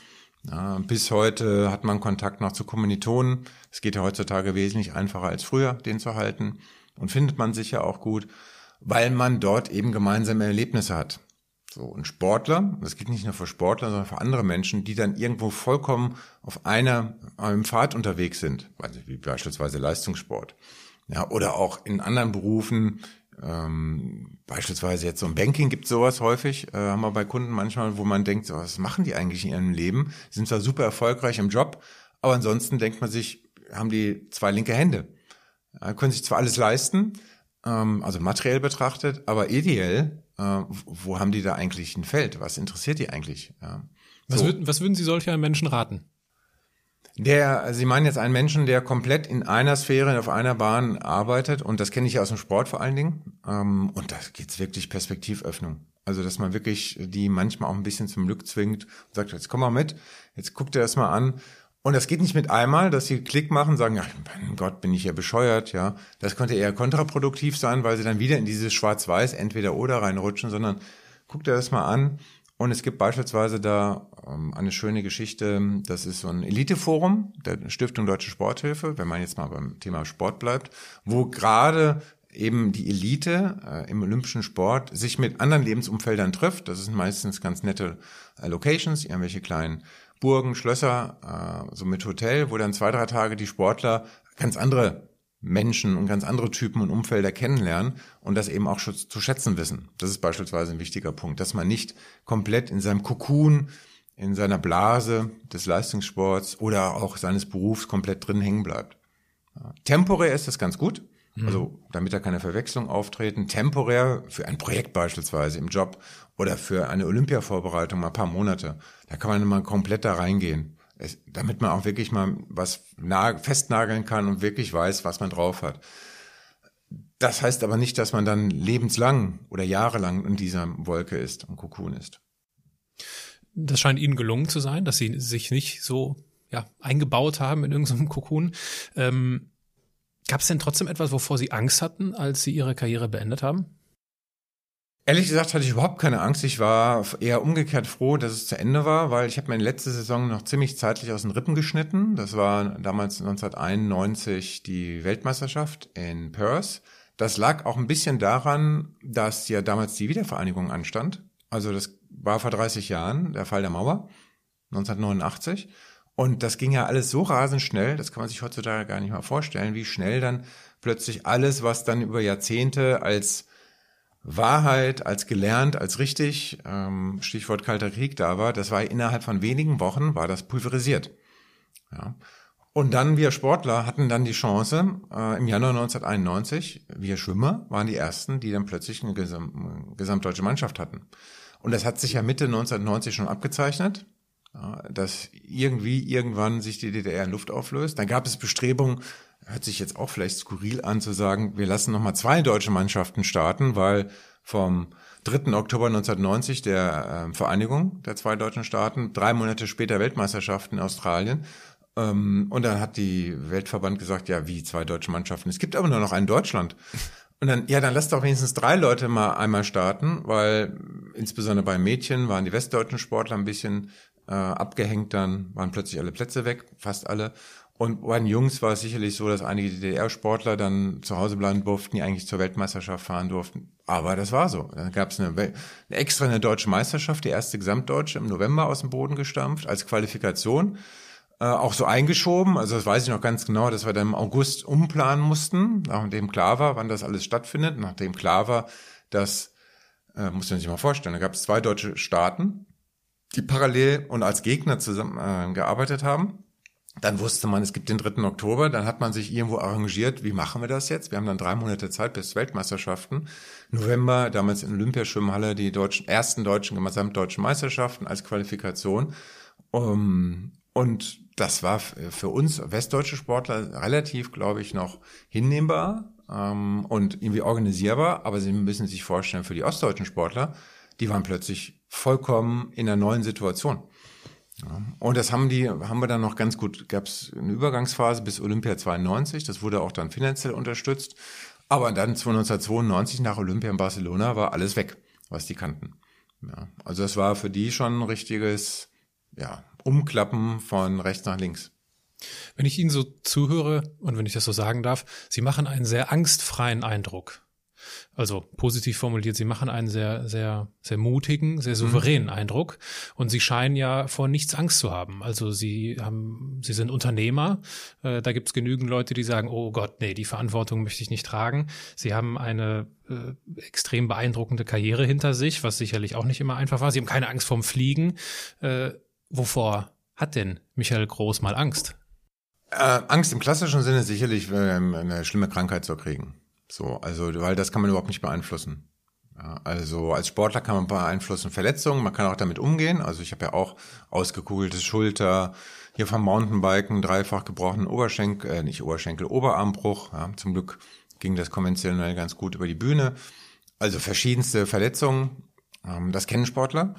Bis heute hat man Kontakt noch zu Kommilitonen. Es geht ja heutzutage wesentlich einfacher als früher, den zu halten. Und findet man sich ja auch gut, weil man dort eben gemeinsame Erlebnisse hat. So, und Sportler, das geht nicht nur für Sportler, sondern für andere Menschen, die dann irgendwo vollkommen auf einer, einem Pfad unterwegs sind, wie beispielsweise Leistungssport. Ja, oder auch in anderen Berufen, ähm, beispielsweise jetzt so im Banking gibt sowas häufig, äh, haben wir bei Kunden manchmal, wo man denkt, so, was machen die eigentlich in ihrem Leben? sind zwar super erfolgreich im Job, aber ansonsten denkt man sich, haben die zwei linke Hände. Ja, können sich zwar alles leisten, ähm, also materiell betrachtet, aber ideell, äh, wo haben die da eigentlich ein Feld? Was interessiert die eigentlich? Ja. Was, würden, was würden Sie solcher Menschen raten? Der, Sie meinen jetzt einen Menschen, der komplett in einer Sphäre, auf einer Bahn arbeitet und das kenne ich ja aus dem Sport vor allen Dingen. Ähm, und da geht's wirklich Perspektivöffnung. Also, dass man wirklich die manchmal auch ein bisschen zum Glück zwingt und sagt, jetzt komm mal mit, jetzt guck dir das mal an. Und das geht nicht mit einmal, dass sie Klick machen, sagen, ach, mein Gott, bin ich ja bescheuert, ja. Das könnte eher kontraproduktiv sein, weil sie dann wieder in dieses Schwarz-Weiß entweder oder reinrutschen, sondern guck dir das mal an und es gibt beispielsweise da ähm, eine schöne Geschichte, das ist so ein Eliteforum der Stiftung Deutsche Sporthilfe, wenn man jetzt mal beim Thema Sport bleibt, wo gerade eben die Elite äh, im olympischen Sport sich mit anderen Lebensumfeldern trifft. Das sind meistens ganz nette äh, Locations, irgendwelche kleinen Burgen, Schlösser, äh, so mit Hotel, wo dann zwei, drei Tage die Sportler ganz andere Menschen und ganz andere Typen und Umfelder kennenlernen und das eben auch zu schätzen wissen. Das ist beispielsweise ein wichtiger Punkt, dass man nicht komplett in seinem Kokon, in seiner Blase des Leistungssports oder auch seines Berufs komplett drin hängen bleibt. Temporär ist das ganz gut, mhm. also damit da keine Verwechslung auftreten. Temporär für ein Projekt beispielsweise im Job oder für eine Olympiavorbereitung mal ein paar Monate, da kann man mal komplett da reingehen es, damit man auch wirklich mal was festnageln kann und wirklich weiß, was man drauf hat. Das heißt aber nicht, dass man dann lebenslang oder jahrelang in dieser Wolke ist und Kokon ist. Das scheint Ihnen gelungen zu sein, dass Sie sich nicht so ja, eingebaut haben in irgendeinem Kokon. Ähm, Gab es denn trotzdem etwas, wovor Sie Angst hatten, als Sie Ihre Karriere beendet haben? Ehrlich gesagt hatte ich überhaupt keine Angst. Ich war eher umgekehrt froh, dass es zu Ende war, weil ich habe meine letzte Saison noch ziemlich zeitlich aus den Rippen geschnitten. Das war damals 1991 die Weltmeisterschaft in Perth. Das lag auch ein bisschen daran, dass ja damals die Wiedervereinigung anstand. Also das war vor 30 Jahren der Fall der Mauer, 1989. Und das ging ja alles so rasend schnell, das kann man sich heutzutage gar nicht mal vorstellen, wie schnell dann plötzlich alles, was dann über Jahrzehnte als Wahrheit als gelernt, als richtig, ähm, Stichwort Kalter Krieg da war, das war innerhalb von wenigen Wochen, war das pulverisiert. Ja. Und dann wir Sportler hatten dann die Chance, äh, im Januar 1991, wir Schwimmer waren die Ersten, die dann plötzlich eine gesam gesamtdeutsche Mannschaft hatten. Und das hat sich ja Mitte 1990 schon abgezeichnet, ja, dass irgendwie irgendwann sich die DDR in Luft auflöst. Dann gab es Bestrebungen, hört sich jetzt auch vielleicht skurril an zu sagen, wir lassen nochmal zwei deutsche Mannschaften starten, weil vom 3. Oktober 1990 der äh, Vereinigung der zwei deutschen Staaten, drei Monate später Weltmeisterschaften in Australien. Ähm, und dann hat die Weltverband gesagt, ja, wie zwei deutsche Mannschaften? Es gibt aber nur noch ein Deutschland. Und dann, ja, dann lasst doch wenigstens drei Leute mal einmal starten, weil insbesondere bei Mädchen waren die westdeutschen Sportler ein bisschen äh, abgehängt, dann waren plötzlich alle Plätze weg, fast alle. Und bei den Jungs war es sicherlich so, dass einige DDR-Sportler dann zu Hause bleiben durften, die eigentlich zur Weltmeisterschaft fahren durften. Aber das war so. Dann gab es eine, eine, extra eine deutsche Meisterschaft, die erste Gesamtdeutsche im November aus dem Boden gestampft, als Qualifikation. Äh, auch so eingeschoben. Also das weiß ich noch ganz genau, dass wir dann im August umplanen mussten, nachdem klar war, wann das alles stattfindet, nachdem klar war, dass, äh, muss man sich mal vorstellen, da gab es zwei deutsche Staaten, die parallel und als Gegner zusammen äh, gearbeitet haben Dann wusste man, es gibt den 3. Oktober, dann hat man sich irgendwo arrangiert, wie machen wir das jetzt? Wir haben dann drei Monate Zeit bis Weltmeisterschaften. November, damals in Olympiaschwimmhalle, die deutschen, ersten deutschen, gesamtdeutschen Meisterschaften als Qualifikation. Um, und das war für uns westdeutsche Sportler relativ, glaube ich, noch hinnehmbar ähm, und irgendwie organisierbar. Aber Sie müssen sich vorstellen, für die ostdeutschen Sportler, die waren plötzlich vollkommen in einer neuen Situation. Ja. Und das haben die, haben wir dann noch ganz gut, gab es eine Übergangsphase bis Olympia 92, das wurde auch dann finanziell unterstützt. Aber dann 1992 nach Olympia in Barcelona war alles weg, was die kannten. Ja. Also das war für die schon ein richtiges, ja, Umklappen von rechts nach links. Wenn ich Ihnen so zuhöre und wenn ich das so sagen darf, Sie machen einen sehr angstfreien Eindruck. Also positiv formuliert, sie machen einen sehr, sehr, sehr mutigen, sehr souveränen mhm. Eindruck und sie scheinen ja vor nichts Angst zu haben. Also sie haben, sie sind Unternehmer. Äh, da gibt es genügend Leute, die sagen, oh Gott, nee, die Verantwortung möchte ich nicht tragen. Sie haben eine äh, extrem beeindruckende Karriere hinter sich, was sicherlich auch nicht immer einfach war. Sie haben keine Angst vorm Fliegen. Äh, wovor hat denn Michael Groß mal Angst? Äh, Angst im klassischen Sinne sicherlich, eine schlimme Krankheit zu kriegen. So, also, weil das kann man überhaupt nicht beeinflussen. Ja, also als Sportler kann man beeinflussen Verletzungen, man kann auch damit umgehen. Also ich habe ja auch ausgekugelte Schulter, hier vom Mountainbiken dreifach gebrochenen Oberschenkel, äh, nicht Oberschenkel, Oberarmbruch. Ja, zum Glück ging das konventionell ganz gut über die Bühne. Also verschiedenste Verletzungen, ähm, das kennen Sportler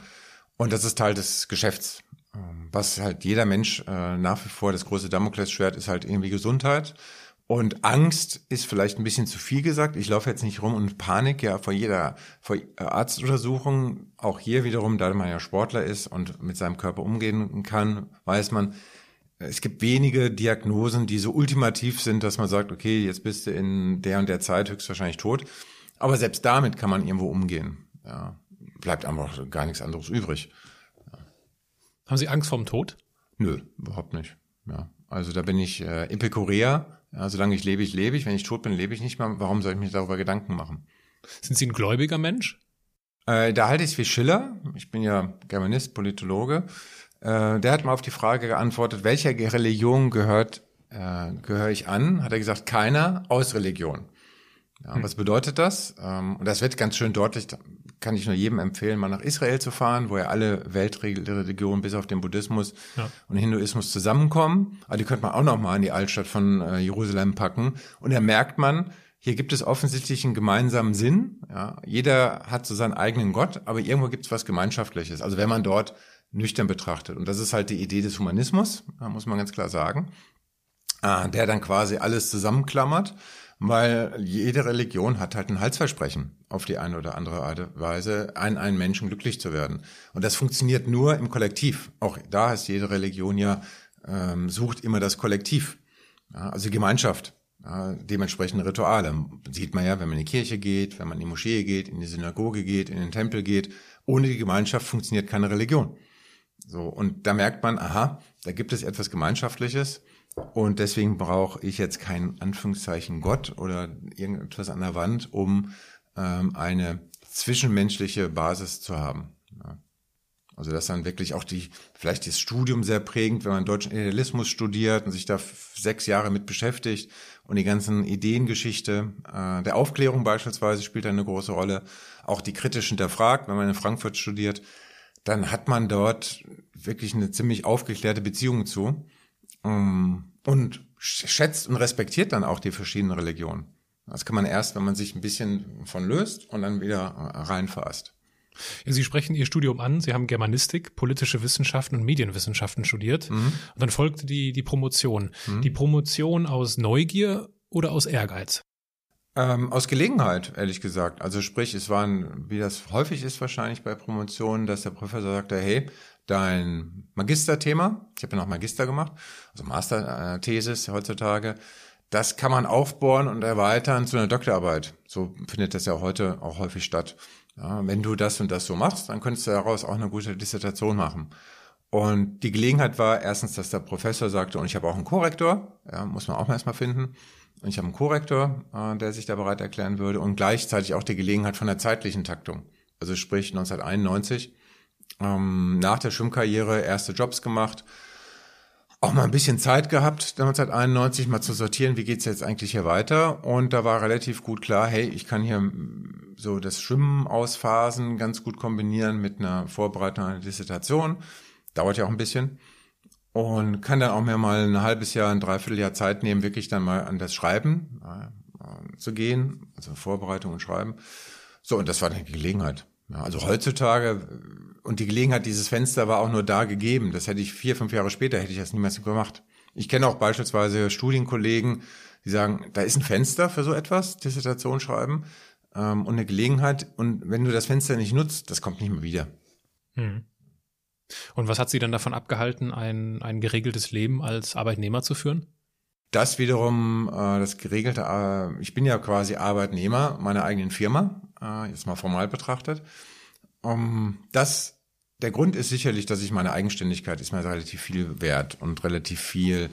und das ist Teil des Geschäfts. Ähm, was halt jeder Mensch äh, nach wie vor das große Damoklesschwert ist halt irgendwie Gesundheit. Und Angst ist vielleicht ein bisschen zu viel gesagt. Ich laufe jetzt nicht rum und Panik ja vor jeder vor Arztuntersuchung. Auch hier wiederum, da man ja Sportler ist und mit seinem Körper umgehen kann, weiß man, es gibt wenige Diagnosen, die so ultimativ sind, dass man sagt, okay, jetzt bist du in der und der Zeit höchstwahrscheinlich tot. Aber selbst damit kann man irgendwo umgehen. Ja, bleibt einfach gar nichts anderes übrig. Ja. Haben Sie Angst vorm Tod? Nö, überhaupt nicht. Ja, also da bin ich äh, Epikureer ja, solange ich lebe, ich lebe ich. Wenn ich tot bin, lebe ich nicht mehr. Warum soll ich mich darüber Gedanken machen? Sind Sie ein gläubiger Mensch? Äh, da halte ich es wie Schiller. Ich bin ja Germanist, Politologe. Äh, der hat mal auf die Frage geantwortet, welcher Religion gehört, äh, gehöre ich an? Hat er gesagt, keiner aus Religion. Ja, hm. Was bedeutet das? Ähm, und das wird ganz schön deutlich, kann ich nur jedem empfehlen, mal nach Israel zu fahren, wo ja alle Weltreligionen bis auf den Buddhismus ja. und Hinduismus zusammenkommen. Aber die könnte man auch noch mal in die Altstadt von äh, Jerusalem packen. Und da merkt man, hier gibt es offensichtlich einen gemeinsamen Sinn. Ja, jeder hat so seinen eigenen Gott, aber irgendwo gibt es was Gemeinschaftliches. Also wenn man dort nüchtern betrachtet. Und das ist halt die Idee des Humanismus, muss man ganz klar sagen, äh, der dann quasi alles zusammenklammert weil jede Religion hat halt ein Halsversprechen auf die eine oder andere Art und Weise, einen, einen Menschen glücklich zu werden. Und das funktioniert nur im Kollektiv. Auch da ist jede Religion ja, ähm, sucht immer das Kollektiv, ja, also Gemeinschaft. Ja, dementsprechende Rituale. Sieht man ja, wenn man in die Kirche geht, wenn man in die Moschee geht, in die Synagoge geht, in den Tempel geht. Ohne die Gemeinschaft funktioniert keine Religion. So, und da merkt man, aha, da gibt es etwas Gemeinschaftliches und deswegen brauche ich jetzt keinen Anführungszeichen Gott oder irgendetwas an der Wand, um ähm, eine zwischenmenschliche Basis zu haben. Ja. Also das dann wirklich auch die, vielleicht das Studium sehr prägend, wenn man deutschen Idealismus studiert und sich da sechs Jahre mit beschäftigt und die ganzen Ideengeschichte äh, der Aufklärung beispielsweise spielt eine große Rolle. Auch die kritisch hinterfragt, wenn man in Frankfurt studiert, dann hat man dort wirklich eine ziemlich aufgeklärte Beziehung zu. Ähm, und schätzt und respektiert dann auch die verschiedenen Religionen. Das kann man erst, wenn man sich ein bisschen von löst und dann wieder reinfasst. Ja, Sie sprechen Ihr Studium an. Sie haben Germanistik, politische Wissenschaften und Medienwissenschaften studiert. Mhm. Und dann folgte die, die Promotion. Mhm. Die Promotion aus Neugier oder aus Ehrgeiz? Ähm, aus Gelegenheit, ehrlich gesagt. Also sprich, es waren, wie das häufig ist wahrscheinlich bei Promotionen, dass der Professor sagte, hey, dein Magisterthema, ich habe ja noch Magister gemacht, also Masterthesis heutzutage, das kann man aufbohren und erweitern zu einer Doktorarbeit. So findet das ja heute auch häufig statt. Ja, wenn du das und das so machst, dann könntest du daraus auch eine gute Dissertation machen. Und die Gelegenheit war erstens, dass der Professor sagte, und ich habe auch einen Korrektor, ja, muss man auch erstmal finden. Und ich habe einen Korrektor, äh, der sich da bereit erklären würde und gleichzeitig auch die Gelegenheit von der zeitlichen Taktung. Also sprich 1991 ähm, nach der Schwimmkarriere erste Jobs gemacht. Auch mal ein bisschen Zeit gehabt, 1991 mal zu sortieren, wie geht's jetzt eigentlich hier weiter. Und da war relativ gut klar, hey, ich kann hier so das Schwimmen ausphasen ganz gut kombinieren mit einer Vorbereitung einer Dissertation. Dauert ja auch ein bisschen. Und kann dann auch mir mal ein halbes Jahr, ein Dreivierteljahr Zeit nehmen, wirklich dann mal an das Schreiben äh, zu gehen, also Vorbereitung und Schreiben. So, und das war eine Gelegenheit. Ja, also heutzutage, und die Gelegenheit, dieses Fenster war auch nur da gegeben. Das hätte ich vier, fünf Jahre später, hätte ich das niemals gemacht. Ich kenne auch beispielsweise Studienkollegen, die sagen, da ist ein Fenster für so etwas, Dissertation schreiben, ähm, und eine Gelegenheit. Und wenn du das Fenster nicht nutzt, das kommt nicht mehr wieder. Hm. Und was hat Sie dann davon abgehalten, ein, ein geregeltes Leben als Arbeitnehmer zu führen? Das wiederum, äh, das geregelte, äh, ich bin ja quasi Arbeitnehmer meiner eigenen Firma, äh, jetzt mal formal betrachtet. Um, das, der Grund ist sicherlich, dass ich meine Eigenständigkeit ist mir relativ viel wert und relativ viel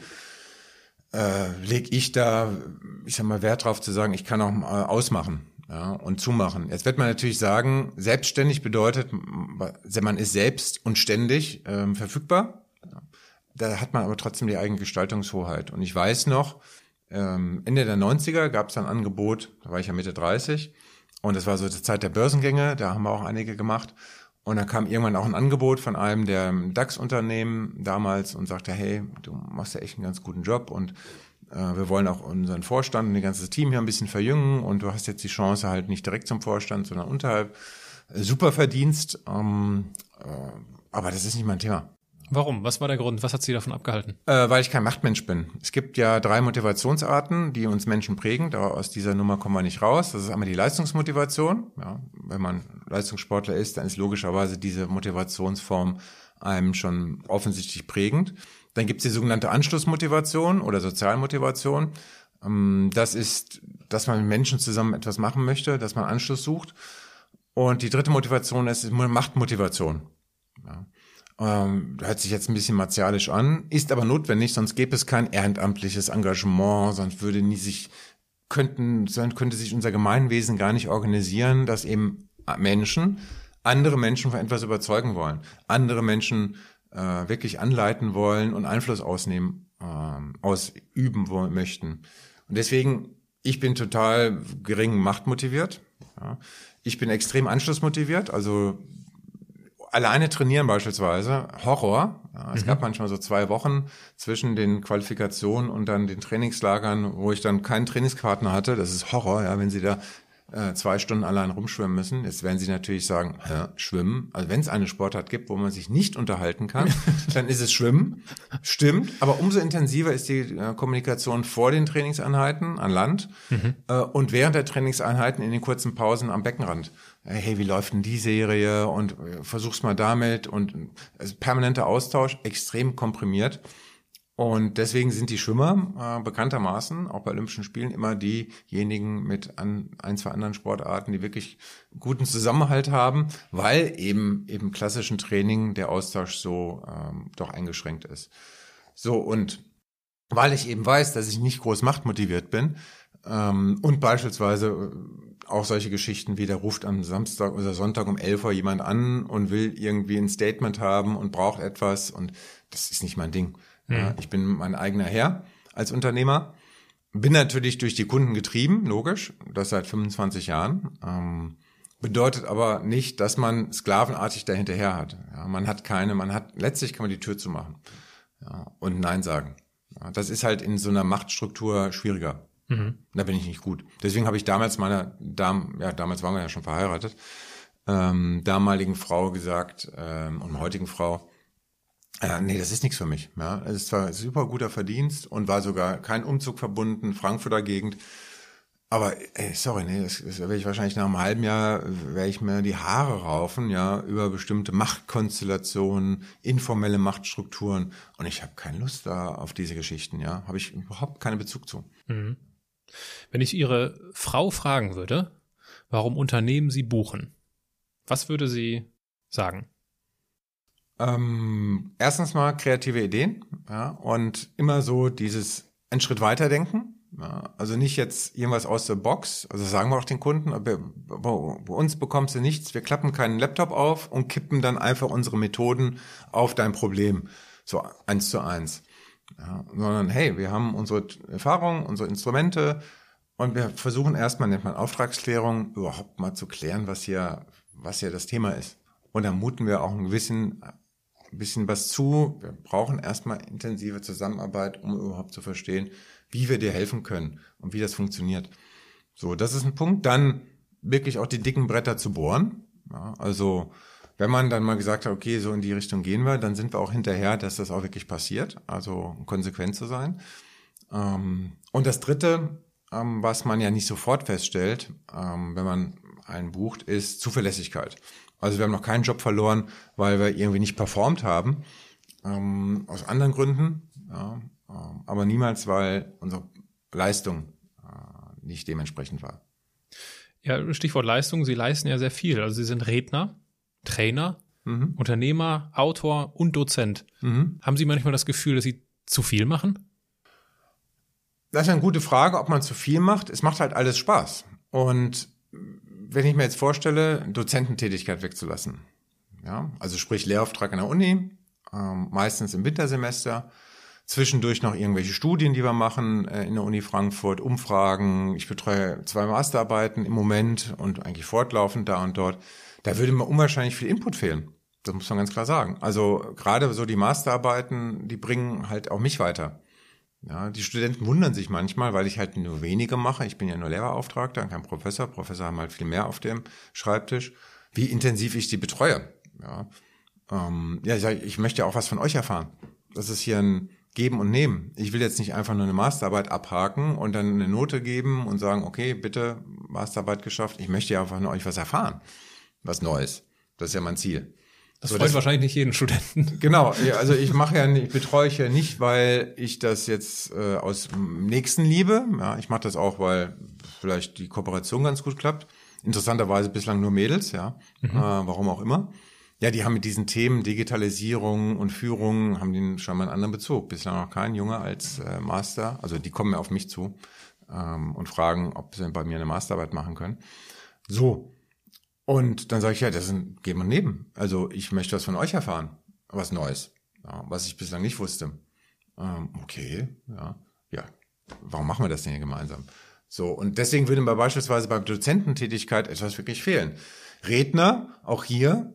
äh, leg ich da, ich sag mal, Wert drauf zu sagen, ich kann auch äh, ausmachen ja, und zumachen. Jetzt wird man natürlich sagen, selbstständig bedeutet, man ist selbst und ständig ähm, verfügbar. Da hat man aber trotzdem die eigene Gestaltungshoheit. Und ich weiß noch, ähm, Ende der 90er gab es ein Angebot, da war ich ja Mitte 30, und das war so die Zeit der Börsengänge, da haben wir auch einige gemacht. Und dann kam irgendwann auch ein Angebot von einem der DAX-Unternehmen damals und sagte, hey, du machst ja echt einen ganz guten Job und äh, wir wollen auch unseren Vorstand und das ganze Team hier ein bisschen verjüngen und du hast jetzt die Chance halt nicht direkt zum Vorstand, sondern unterhalb. Äh, super Verdienst, ähm, äh, aber das ist nicht mein Thema. Warum? Was war der Grund? Was hat Sie davon abgehalten? Äh, weil ich kein Machtmensch bin. Es gibt ja drei Motivationsarten, die uns Menschen prägen. Da aus dieser Nummer kommen wir nicht raus. Das ist einmal die Leistungsmotivation. Ja, wenn man Leistungssportler ist, dann ist logischerweise diese Motivationsform einem schon offensichtlich prägend. Dann gibt es die sogenannte Anschlussmotivation oder Sozialmotivation. Ähm, das ist, dass man mit Menschen zusammen etwas machen möchte, dass man Anschluss sucht. Und die dritte Motivation ist Machtmotivation. Ja. Ähm, hört sich jetzt ein bisschen martialisch an, ist aber notwendig, sonst gäbe es kein ehrenamtliches Engagement, sonst würde nie sich, könnten, sonst könnte sich unser Gemeinwesen gar nicht organisieren, dass eben Menschen andere Menschen von etwas überzeugen wollen, andere Menschen äh, wirklich anleiten wollen und Einfluss ausnehmen, äh, ausüben wollen, möchten. Und deswegen, ich bin total gering machtmotiviert. Ja. Ich bin extrem anschlussmotiviert, also alleine trainieren beispielsweise, Horror. Ja, es mhm. gab manchmal so zwei Wochen zwischen den Qualifikationen und dann den Trainingslagern, wo ich dann keinen Trainingspartner hatte. Das ist Horror, ja, wenn sie da äh, zwei Stunden allein rumschwimmen müssen. Jetzt werden Sie natürlich sagen, ja, Schwimmen. Also wenn es eine Sportart gibt, wo man sich nicht unterhalten kann, dann ist es Schwimmen. Stimmt. Aber umso intensiver ist die äh, Kommunikation vor den Trainingseinheiten an Land mhm. äh, und während der Trainingseinheiten in den kurzen Pausen am Beckenrand. Äh, hey, wie läuft denn die Serie? Und äh, versuch's mal damit. Und also permanenter Austausch, extrem komprimiert. Und deswegen sind die Schwimmer äh, bekanntermaßen auch bei Olympischen Spielen immer diejenigen mit an, ein, zwei anderen Sportarten, die wirklich guten Zusammenhalt haben, weil eben im klassischen Training der Austausch so ähm, doch eingeschränkt ist. So, und weil ich eben weiß, dass ich nicht groß machtmotiviert bin ähm, und beispielsweise auch solche Geschichten wie der ruft am Samstag oder Sonntag um 11 Uhr jemand an und will irgendwie ein Statement haben und braucht etwas und das ist nicht mein Ding. Ja, mhm. ich bin mein eigener Herr als Unternehmer. Bin natürlich durch die Kunden getrieben, logisch, das seit 25 Jahren. Ähm, bedeutet aber nicht, dass man sklavenartig dahinterher hat. Ja, man hat keine, man hat, letztlich kann man die Tür zumachen ja, und Nein sagen. Ja, das ist halt in so einer Machtstruktur schwieriger. Mhm. Da bin ich nicht gut. Deswegen habe ich damals meiner Dam, ja, damals waren wir ja schon verheiratet, ähm, damaligen Frau gesagt ähm, und heutigen Frau, äh, nee, das ist nichts für mich. Ja, es ist zwar super guter Verdienst und war sogar kein Umzug verbunden, Frankfurter Gegend. Aber ey, sorry, nee, das, das werde ich wahrscheinlich nach einem halben Jahr werde ich mir die Haare raufen, ja, über bestimmte Machtkonstellationen, informelle Machtstrukturen und ich habe keine Lust da auf diese Geschichten, ja, habe ich überhaupt keinen Bezug zu. Mhm. Wenn ich Ihre Frau fragen würde, warum Unternehmen Sie buchen, was würde sie sagen? Ähm, erstens mal kreative Ideen ja, und immer so dieses einen Schritt weiter denken. Ja, also nicht jetzt irgendwas aus der Box, also sagen wir auch den Kunden, bei, bei uns bekommst du nichts, wir klappen keinen Laptop auf und kippen dann einfach unsere Methoden auf dein Problem, so eins zu eins. Ja, sondern hey, wir haben unsere Erfahrungen, unsere Instrumente und wir versuchen erstmal, nennt man Auftragsklärung, überhaupt mal zu klären, was hier, was hier das Thema ist. Und dann muten wir auch ein ein bisschen was zu. Wir brauchen erstmal intensive Zusammenarbeit, um überhaupt zu verstehen, wie wir dir helfen können und wie das funktioniert. So, das ist ein Punkt. Dann wirklich auch die dicken Bretter zu bohren. Ja, also wenn man dann mal gesagt hat, okay, so in die Richtung gehen wir, dann sind wir auch hinterher, dass das auch wirklich passiert. Also konsequent zu sein. Ähm, und das Dritte, ähm, was man ja nicht sofort feststellt, ähm, wenn man einen bucht, ist Zuverlässigkeit. Also wir haben noch keinen Job verloren, weil wir irgendwie nicht performt haben. aus anderen Gründen. Aber niemals, weil unsere Leistung äh, nicht dementsprechend war. Ja, Stichwort Leistung. Sie leisten ja sehr viel. Also Sie sind Redner, Trainer, mhm. Unternehmer, Autor und Dozent. Mhm. Haben Sie manchmal das Gefühl, dass Sie zu viel machen? Das ist eine gute Frage, ob man zu viel macht. Es macht halt alles Spaß. Und wenn ich mir jetzt vorstelle, Dozententätigkeit wegzulassen, ja, also sprich Lehrauftrag an der Uni, ähm, meistens im Wintersemester, Zwischendurch noch irgendwelche Studien, die wir machen äh, in der Uni Frankfurt, Umfragen. Ich betreue zwei Masterarbeiten im Moment und eigentlich fortlaufend da und dort. Da würde mir unwahrscheinlich viel Input fehlen. Das muss man ganz klar sagen. Also gerade so die Masterarbeiten, die bringen halt auch mich weiter. Ja, die Studenten wundern sich manchmal, weil ich halt nur wenige mache. Ich bin ja nur Lehrerauftragter, kein Professor. Professor haben halt viel mehr auf dem Schreibtisch. Wie intensiv ich die betreue. Ja, ähm, ja ich, sag, ich möchte auch was von euch erfahren. Das ist hier ein Geben und Nehmen. Ich will jetzt nicht einfach nur eine Masterarbeit abhaken und dann eine Note geben und sagen, okay, bitte, Masterarbeit geschafft. Ich möchte ja einfach nur euch was erfahren. Was Neues. Das ist ja mein Ziel. Das so, freut das, wahrscheinlich nicht jeden Studenten. Genau, also ich mache ja, ich betreue ich ja nicht, weil ich das jetzt äh, aus nächsten liebe. Ja, ich mache das auch, weil vielleicht die Kooperation ganz gut klappt. Interessanterweise bislang nur Mädels, ja, mhm. äh, warum auch immer. Ja, die haben mit diesen Themen Digitalisierung und Führung, haben den schon mal einen anderen Bezug. Bislang noch kein Junge als äh, Master. Also die kommen auf mich zu ähm, und fragen, ob sie bei mir eine Masterarbeit machen können. So. Und dann sage ich, ja, das ein Geben und Neben. Also ich möchte was von euch erfahren. Was Neues. Ja, was ich bislang nicht wusste. Ähm, okay, ja. Ja, warum machen wir das denn hier gemeinsam? So, und deswegen würde mir beispielsweise bei Dozententätigkeit etwas wirklich fehlen. Redner, auch hier,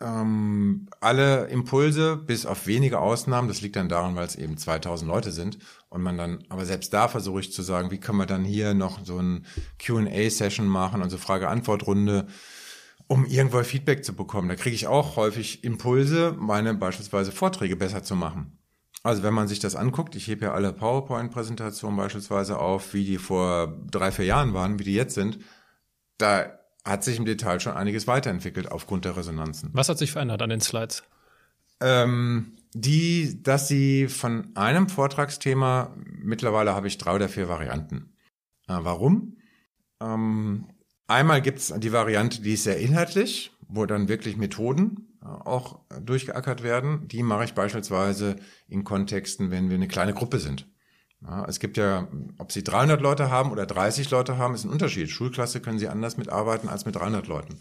ähm, alle Impulse, bis auf wenige Ausnahmen, das liegt dann daran, weil es eben 2000 Leute sind und man dann, aber selbst da versuche ich zu sagen, wie können wir dann hier noch so ein Q&A-Session machen, also Frage-Antwort-Runde, um irgendwo Feedback zu bekommen. Da kriege ich auch häufig Impulse, meine beispielsweise Vorträge besser zu machen. Also wenn man sich das anguckt, ich hebe ja alle PowerPoint-Präsentationen beispielsweise auf, wie die vor drei, vier Jahren waren, wie die jetzt sind, da hat sich im Detail schon einiges weiterentwickelt aufgrund der Resonanzen. Was hat sich verändert an den Slides? Ähm, die, dass sie von einem Vortragsthema, mittlerweile habe ich drei oder vier Varianten. Äh, warum? Ähm, einmal gibt es die Variante, die ist sehr inhaltlich, wo dann wirklich Methoden äh, auch durchgeackert werden. Die mache ich beispielsweise in Kontexten, wenn wir eine kleine Gruppe sind. Ja, es gibt ja, ob Sie 300 Leute haben oder 30 Leute haben, ist ein Unterschied. Schulklasse können Sie anders mitarbeiten als mit 300 Leuten.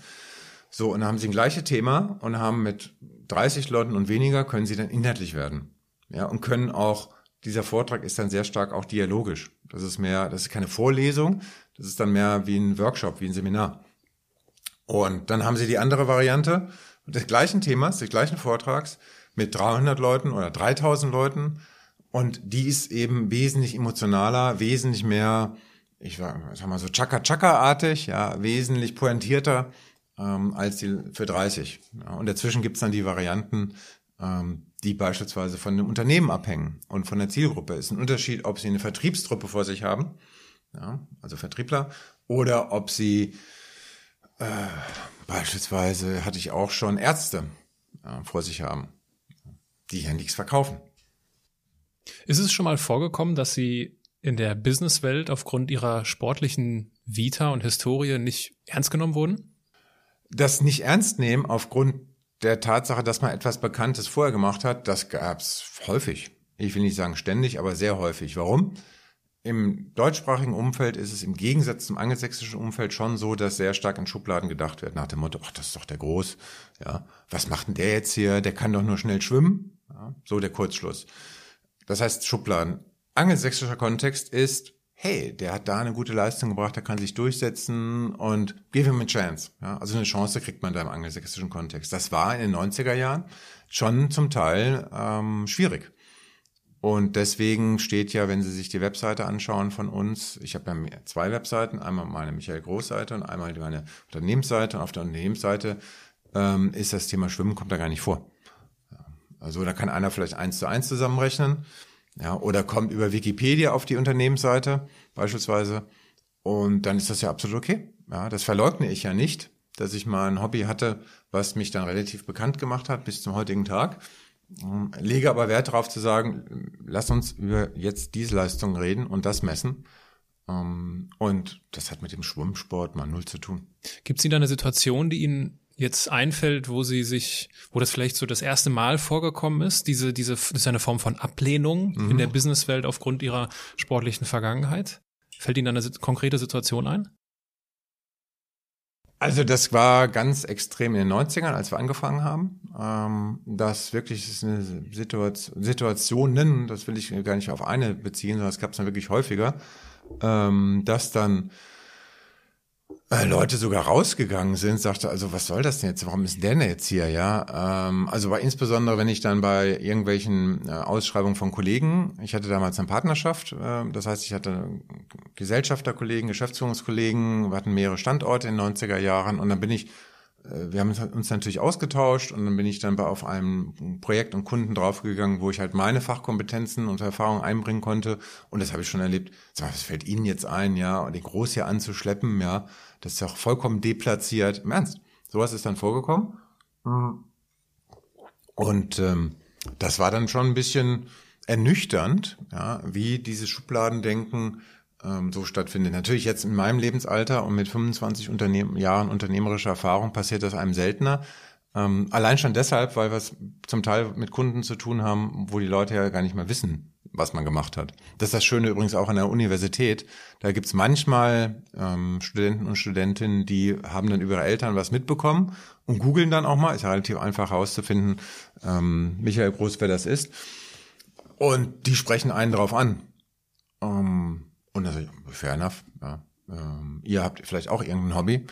So, und dann haben Sie ein gleiches Thema und haben mit 30 Leuten und weniger können Sie dann inhaltlich werden. Ja, und können auch, dieser Vortrag ist dann sehr stark auch dialogisch. Das ist mehr, das ist keine Vorlesung, das ist dann mehr wie ein Workshop, wie ein Seminar. Und dann haben Sie die andere Variante des gleichen Themas, des gleichen Vortrags mit 300 Leuten oder 3000 Leuten und die ist eben wesentlich emotionaler, wesentlich mehr, ich sag mal so Chaka-Chaka-artig, ja, wesentlich pointierter ähm, als die für 30. Ja, und dazwischen gibt's dann die Varianten, ähm, die beispielsweise von dem Unternehmen abhängen und von der Zielgruppe. Es ist ein Unterschied, ob sie eine Vertriebstruppe vor sich haben, ja, also Vertriebler, oder ob sie äh, beispielsweise hatte ich auch schon Ärzte ja, vor sich haben, die ja nichts verkaufen. Ist es schon mal vorgekommen, dass Sie in der Businesswelt aufgrund Ihrer sportlichen Vita und Historie nicht ernst genommen wurden? Das nicht ernst nehmen aufgrund der Tatsache, dass man etwas Bekanntes vorher gemacht hat, das gab es häufig. Ich will nicht sagen ständig, aber sehr häufig. Warum? Im deutschsprachigen Umfeld ist es im Gegensatz zum angelsächsischen Umfeld schon so, dass sehr stark in Schubladen gedacht wird, nach dem Motto, ach, das ist doch der Groß, ja, was macht denn der jetzt hier, der kann doch nur schnell schwimmen, ja, so der Kurzschluss. Das heißt Schubladen. Angelsächsischer Kontext ist, hey, der hat da eine gute Leistung gebracht, der kann sich durchsetzen und give him a chance. Ja, also eine Chance kriegt man da im angelsächsischen Kontext. Das war in den 90er Jahren schon zum Teil ähm, schwierig. Und deswegen steht ja, wenn Sie sich die Webseite anschauen von uns, ich habe ja zwei Webseiten, einmal meine Michael Groß-Seite und einmal meine Unternehmensseite. Und auf der Unternehmensseite ähm, ist das Thema Schwimmen kommt da gar nicht vor. Also da kann einer vielleicht eins zu eins zusammenrechnen. Ja, oder kommt über Wikipedia auf die Unternehmensseite beispielsweise. Und dann ist das ja absolut okay. Ja, das verleugne ich ja nicht, dass ich mal ein Hobby hatte, was mich dann relativ bekannt gemacht hat bis zum heutigen Tag. Ähm, lege aber Wert darauf zu sagen, lass uns über jetzt diese Leistung reden und das messen. Ähm, und das hat mit dem Schwimmsport mal null zu tun. Gibt es Ihnen da eine Situation, die Ihnen jetzt einfällt, wo sie sich, wo das vielleicht so das erste Mal vorgekommen ist, diese, diese, das ist eine Form von Ablehnung mhm. in der Businesswelt aufgrund ihrer sportlichen Vergangenheit? Fällt Ihnen da eine konkrete Situation ein? Also das war ganz extrem in den 90ern, als wir angefangen haben. Ähm, das wirklich ist eine Situation, Situationen, das will ich gar nicht auf eine beziehen, sondern es gab es dann wirklich häufiger, ähm, dass dann Leute sogar rausgegangen sind, sagte, also was soll das denn jetzt? Warum ist der denn jetzt hier? Ja, ähm, also bei insbesondere, wenn ich dann bei irgendwelchen äh, Ausschreibungen von Kollegen, ich hatte damals eine Partnerschaft, äh, das heißt, ich hatte Gesellschafterkollegen, Geschäftsführungskollegen, wir hatten mehrere Standorte in den 90er Jahren und dann bin ich wir haben uns natürlich ausgetauscht und dann bin ich dann bei auf einem Projekt und Kunden draufgegangen, wo ich halt meine Fachkompetenzen und Erfahrungen einbringen konnte. Und das habe ich schon erlebt. Was fällt Ihnen jetzt ein, ja, den Groß hier anzuschleppen, ja. Das ist auch vollkommen deplatziert. Im Ernst. Sowas ist dann vorgekommen. Und ähm, das war dann schon ein bisschen ernüchternd, ja, wie dieses Schubladendenken ähm, so stattfindet. Natürlich jetzt in meinem Lebensalter und mit 25 Unternehmen, Jahren unternehmerischer Erfahrung passiert das einem seltener. Ähm, allein schon deshalb, weil wir es zum Teil mit Kunden zu tun haben, wo die Leute ja gar nicht mehr wissen, was man gemacht hat. Das ist das Schöne übrigens auch an der Universität. Da gibt's manchmal ähm, Studenten und Studentinnen, die haben dann über ihre Eltern was mitbekommen und googeln dann auch mal. Ist ja relativ einfach herauszufinden, ähm, Michael Groß, wer das ist. Und die sprechen einen drauf an. Ähm, und also, fair enough. Ja. Ähm, ihr habt vielleicht auch irgendein Hobby,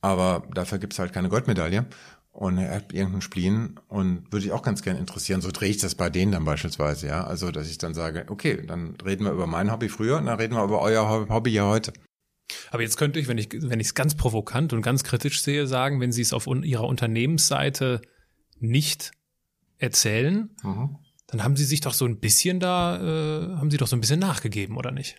aber dafür gibt's halt keine Goldmedaille und er hat irgendeinen Spleen und würde ich auch ganz gerne interessieren. So drehe ich das bei denen dann beispielsweise, ja. Also, dass ich dann sage, okay, dann reden wir über mein Hobby früher und dann reden wir über euer Hobby ja heute. Aber jetzt könnte ich, wenn ich wenn ich es ganz provokant und ganz kritisch sehe, sagen, wenn Sie es auf un Ihrer Unternehmensseite nicht erzählen, mhm. dann haben Sie sich doch so ein bisschen da, äh, haben Sie doch so ein bisschen nachgegeben, oder nicht?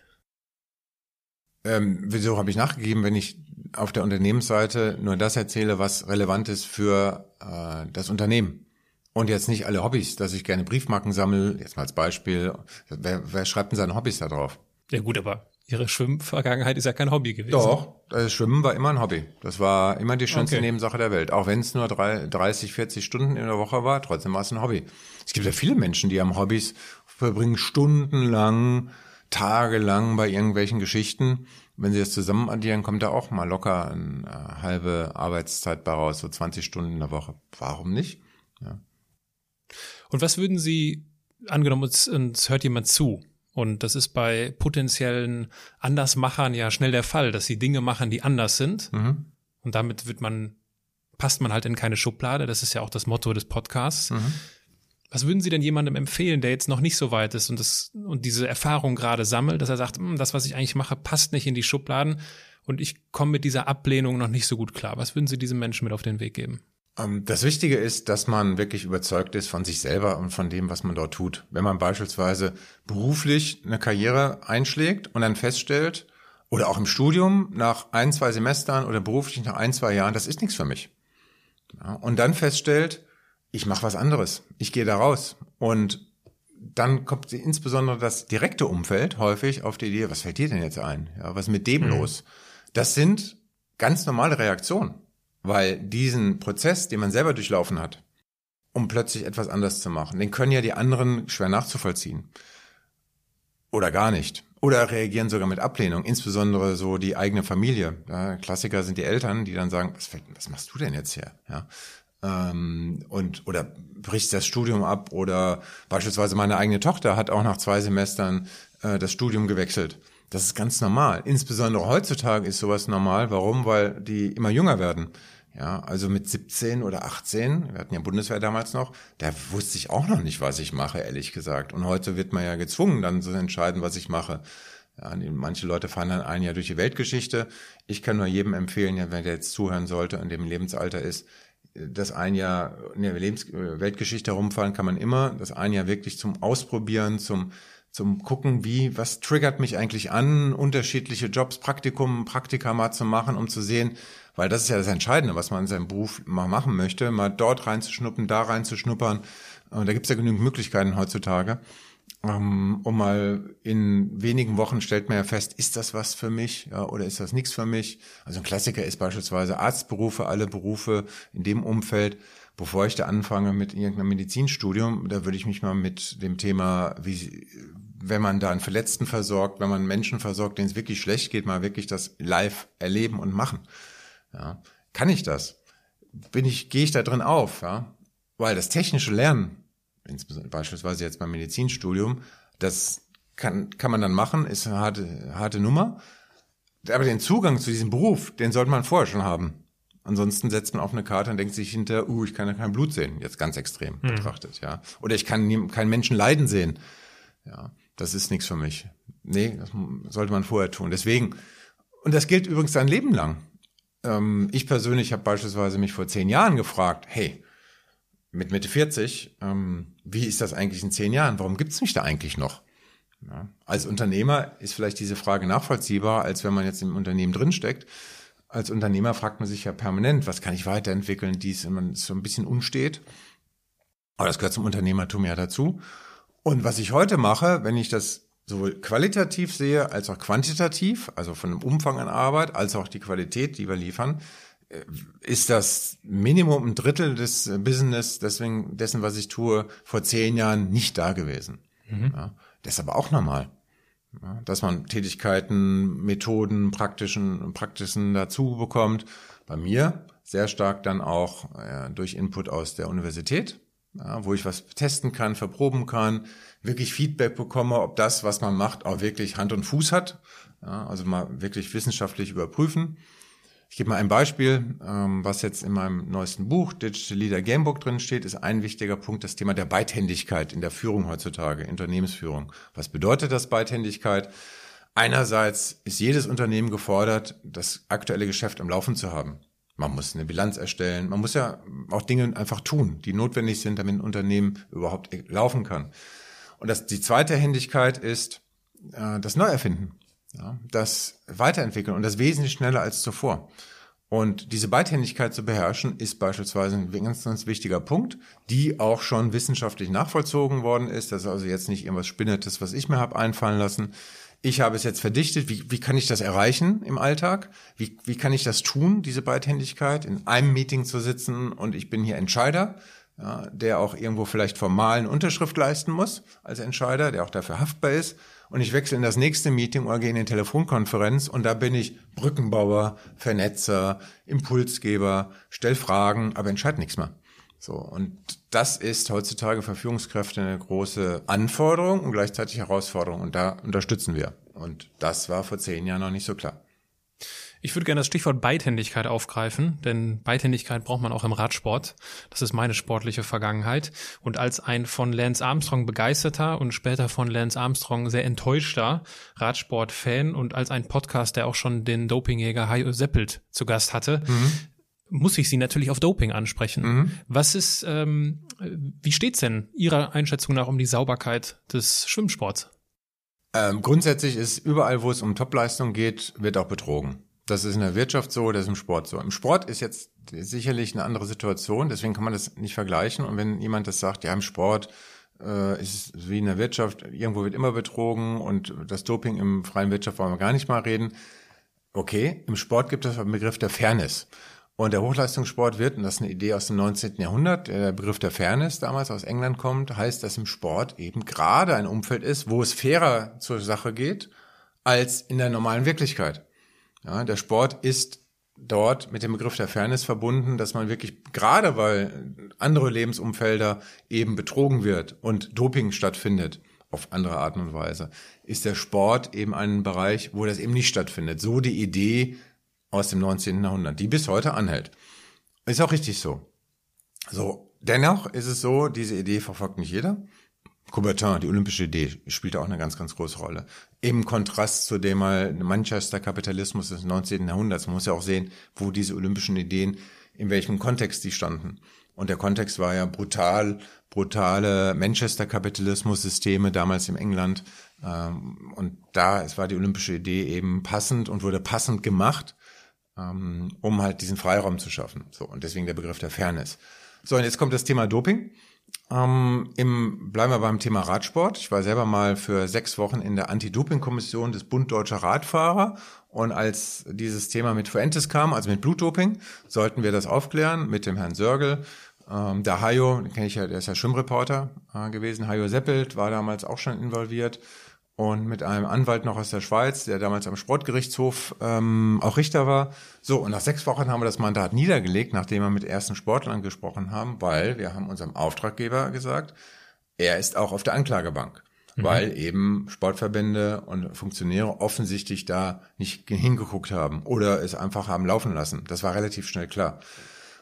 Ähm, wieso habe ich nachgegeben, wenn ich auf der Unternehmensseite nur das erzähle, was relevant ist für äh, das Unternehmen? Und jetzt nicht alle Hobbys, dass ich gerne Briefmarken sammle, jetzt mal als Beispiel. Wer, wer schreibt denn seine Hobbys da drauf? Ja gut, aber Ihre Schwimmvergangenheit ist ja kein Hobby gewesen. Doch, das Schwimmen war immer ein Hobby. Das war immer die schönste okay. Nebensache der Welt. Auch wenn es nur drei, 30, 40 Stunden in der Woche war, trotzdem war es ein Hobby. Es gibt ja viele Menschen, die haben Hobbys, verbringen stundenlang tagelang bei irgendwelchen Geschichten. Wenn Sie das zusammen addieren, kommt da auch mal locker eine äh, halbe Arbeitszeit bei raus, so 20 Stunden in der Woche. Warum nicht? Ja. Und was würden Sie, angenommen, uns, uns hört jemand zu, und das ist bei potenziellen Andersmachern ja schnell der Fall, dass sie Dinge machen, die anders sind. Mhm. Und damit wird man, passt man halt in keine Schublade. Das ist ja auch das Motto des Podcasts. Mhm. Was würden Sie denn jemandem empfehlen, der jetzt noch nicht so weit ist und, das, und diese Erfahrung gerade sammelt, dass er sagt, hm, das, was ich eigentlich mache, passt nicht in die Schubladen und ich komme mit dieser Ablehnung noch nicht so gut klar. Was würden Sie diesem Menschen mit auf den Weg geben? Ähm, das Wichtige ist, dass man wirklich überzeugt ist von sich selber und von dem, was man dort tut. Wenn man beispielsweise beruflich eine Karriere einschlägt und dann feststellt, oder auch im Studium nach ein, zwei Semestern oder beruflich nach ein, zwei Jahren, das ist nichts für mich. Und dann feststellt, ich mache was anderes. Ich gehe da raus. Und dann kommt insbesondere das direkte Umfeld häufig auf die Idee, was fällt dir denn jetzt ein? Ja, was ist mit dem mhm. los? Das sind ganz normale Reaktionen, weil diesen Prozess, den man selber durchlaufen hat, um plötzlich etwas anders zu machen, den können ja die anderen schwer nachzuvollziehen. Oder gar nicht. Oder reagieren sogar mit Ablehnung, insbesondere so die eigene Familie. Ja, Klassiker sind die Eltern, die dann sagen, was, was machst du denn jetzt hier? Ja, ähm, und oder brichst das Studium ab oder beispielsweise meine eigene Tochter hat auch nach zwei Semestern äh, das Studium gewechselt. Das ist ganz normal. Insbesondere heutzutage ist sowas normal. Warum? Weil die immer jünger werden. Ja, also mit 17 oder 18, wir hatten ja Bundeswehr damals noch, da wusste ich auch noch nicht, was ich mache, ehrlich gesagt. Und heute wird man ja gezwungen, dann zu entscheiden, was ich mache. Ja, manche Leute fahren dann ein Jahr durch die Weltgeschichte. Ich kann nur jedem empfehlen, wenn der jetzt zuhören sollte und dem Lebensalter ist, das ein Jahr in der Lebens Weltgeschichte herumfahren kann man immer. Das ein Jahr wirklich zum Ausprobieren, zum zum gucken, wie, was triggert mich eigentlich an, unterschiedliche Jobs, Praktikum, Praktika mal zu machen, um zu sehen, weil das ist ja das Entscheidende, was man in seinem Beruf mal machen möchte, mal dort reinzuschnuppern, da reinzuschnuppern. Und da gibt's ja genügend Möglichkeiten heutzutage. Ähm, um mal in wenigen Wochen stellt man ja fest, ist das was für mich ja, oder ist das nichts für mich? Also ein Klassiker ist beispielsweise Arztberufe, alle Berufe in dem Umfeld. Bevor ich da anfange mit irgendeinem Medizinstudium, da würde ich mich mal mit dem Thema, wie, wenn man da einen Verletzten versorgt, wenn man Menschen versorgt, denen es wirklich schlecht geht, mal wirklich das live erleben und machen. Ja. Kann ich das? Bin ich, gehe ich da drin auf? Ja? Weil das technische Lernen, beispielsweise jetzt beim Medizinstudium, das kann, kann man dann machen, ist eine harte, harte Nummer. Aber den Zugang zu diesem Beruf, den sollte man vorher schon haben. Ansonsten setzt man auf eine Karte und denkt sich hinter, uh, ich kann ja kein Blut sehen, jetzt ganz extrem hm. betrachtet, ja. Oder ich kann keinen Menschen leiden sehen. Ja das ist nichts für mich. Nee, das sollte man vorher tun. Deswegen, und das gilt übrigens sein Leben lang. Ähm, ich persönlich habe beispielsweise mich vor zehn Jahren gefragt, hey, mit Mitte 40, ähm, wie ist das eigentlich in zehn Jahren? Warum gibt's mich da eigentlich noch? Ja, als Unternehmer ist vielleicht diese Frage nachvollziehbar, als wenn man jetzt im Unternehmen drinsteckt. Als Unternehmer fragt man sich ja permanent, was kann ich weiterentwickeln, dies, wenn man so ein bisschen unstet. Aber das gehört zum Unternehmertum ja dazu. Und was ich heute mache, wenn ich das sowohl qualitativ sehe als auch quantitativ, also von dem Umfang an Arbeit, als auch die Qualität, die wir liefern, ist das Minimum ein Drittel des Business, deswegen dessen, was ich tue, vor zehn Jahren nicht da gewesen. Mhm. Ja, das ist aber auch normal. Ja, dass man Tätigkeiten, Methoden, praktischen, praktischen dazu bekommt. Bei mir sehr stark dann auch äh, durch Input aus der Universität ja, wo ich was testen kann, verproben kann, wirklich Feedback bekomme, ob das, was man macht, auch wirklich Hand und Fuß hat. Also mal wirklich wissenschaftlich überprüfen. Ich gebe mal ein Beispiel, ähm, was jetzt in meinem neuesten Buch, Digital Leader Gamebook drin steht, ist ein wichtiger Punkt, das Thema der Beidhändigkeit in der Führung heutzutage, Unternehmensführung. Was bedeutet das Beidhändigkeit? Einerseits ist jedes Unternehmen gefordert, das aktuelle Geschäft am Laufen zu haben. Man muss eine Bilanz erstellen. Man muss ja auch Dinge einfach tun, die notwendig sind, damit ein Unternehmen überhaupt laufen kann. Und das, die zweite Händigkeit ist äh, das Neuerfinden, ja, das Weiterentwickeln und das wesentlich schneller als zuvor. Und diese Beidhändigkeit zu beherrschen, ist beispielsweise ein ganz, ganz wichtiger Punkt, die auch schon wissenschaftlich nachvollzogen worden ist. Das ist also jetzt nicht irgendwas Spinnetes, was ich mir habe einfallen lassen, ich habe es jetzt verdichtet, wie, wie kann ich das erreichen im Alltag? Wie, wie kann ich das tun, diese Beidhändigkeit, in einem Meeting zu sitzen und ich bin hier Entscheider, ja, der auch irgendwo vielleicht formal eine Unterschrift leisten muss als Entscheider, der auch dafür haftbar ist. Und ich wechsle in das nächste Meeting oder gehe in eine Telefonkonferenz und da bin ich Brückenbauer, Vernetzer, Impulsgeber, stell Fragen, aber entscheide nichts mehr. So, und das ist heutzutage für Führungskräfte eine große Anforderung und gleichzeitig Herausforderung. Und da unterstützen wir. Und das war vor zehn Jahren noch nicht so klar. Ich würde gerne das Stichwort Beidhändigkeit aufgreifen, denn Beidhändigkeit braucht man auch im Radsport. Das ist meine sportliche Vergangenheit. Und als ein von Lance Armstrong begeisterter und später von Lance Armstrong sehr enttäuschter Radsport-Fan und als ein Podcast, der auch schon den Dopingjäger Hajo Seppelt zu Gast hatte, mhm muss ich Sie natürlich auf Doping ansprechen. Mhm. Was ist, ähm, wie steht's denn Ihrer Einschätzung nach um die Sauberkeit des Schwimmsports? Ähm, grundsätzlich ist überall, wo es um Topleistung geht, wird auch betrogen. Das ist in der Wirtschaft so, das ist im Sport so. Im Sport ist jetzt sicherlich eine andere Situation, deswegen kann man das nicht vergleichen. Und wenn jemand das sagt, ja, im Sport äh, ist es wie in der Wirtschaft, irgendwo wird immer betrogen und das Doping im freien Wirtschaft wollen wir gar nicht mal reden. Okay, im Sport gibt es einen Begriff der Fairness. Und der Hochleistungssport wird, und das ist eine Idee aus dem 19. Jahrhundert, der Begriff der Fairness damals aus England kommt, heißt, dass im Sport eben gerade ein Umfeld ist, wo es fairer zur Sache geht, als in der normalen Wirklichkeit. Ja, der Sport ist dort mit dem Begriff der Fairness verbunden, dass man wirklich, gerade weil andere Lebensumfelder eben betrogen wird und Doping stattfindet, auf andere Art und Weise, ist der Sport eben ein Bereich, wo das eben nicht stattfindet. So die Idee aus dem 19. Jahrhundert, die bis heute anhält. Ist auch richtig so. So, dennoch ist es so, diese Idee verfolgt nicht jeder. Coubertin, die olympische Idee, spielt auch eine ganz, ganz große Rolle. Im Kontrast zu dem mal Manchester-Kapitalismus des 19. Jahrhunderts. Man muss ja auch sehen, wo diese olympischen Ideen, in welchem Kontext die standen. Und der Kontext war ja brutal, brutale Manchester-Kapitalismus-Systeme damals im England. Ähm, und da es war die olympische Idee eben passend und wurde passend gemacht, ähm, um halt diesen Freiraum zu schaffen. So, und deswegen der Begriff der Fairness. So, und jetzt kommt das Thema Doping. Ähm, im, bleiben wir beim Thema Radsport. Ich war selber mal für sechs Wochen in der Anti-Doping-Kommission des Bund Deutscher Radfahrer. Und als dieses Thema mit Fuentes kam, also mit Blutdoping, sollten wir das aufklären mit dem Herrn Sörgel. Ähm, der Hajo, den kenne ich ja, der ist ja Schwimmreporter äh, gewesen. Hajo Seppelt war damals auch schon involviert und mit einem Anwalt noch aus der Schweiz, der damals am Sportgerichtshof ähm, auch Richter war. So, und nach sechs Wochen haben wir das Mandat niedergelegt, nachdem wir mit ersten Sportlern gesprochen haben, weil wir haben unserem Auftraggeber gesagt, er ist auch auf der Anklagebank, mhm. weil eben Sportverbände und Funktionäre offensichtlich da nicht hingeguckt haben oder es einfach haben laufen lassen. Das war relativ schnell klar.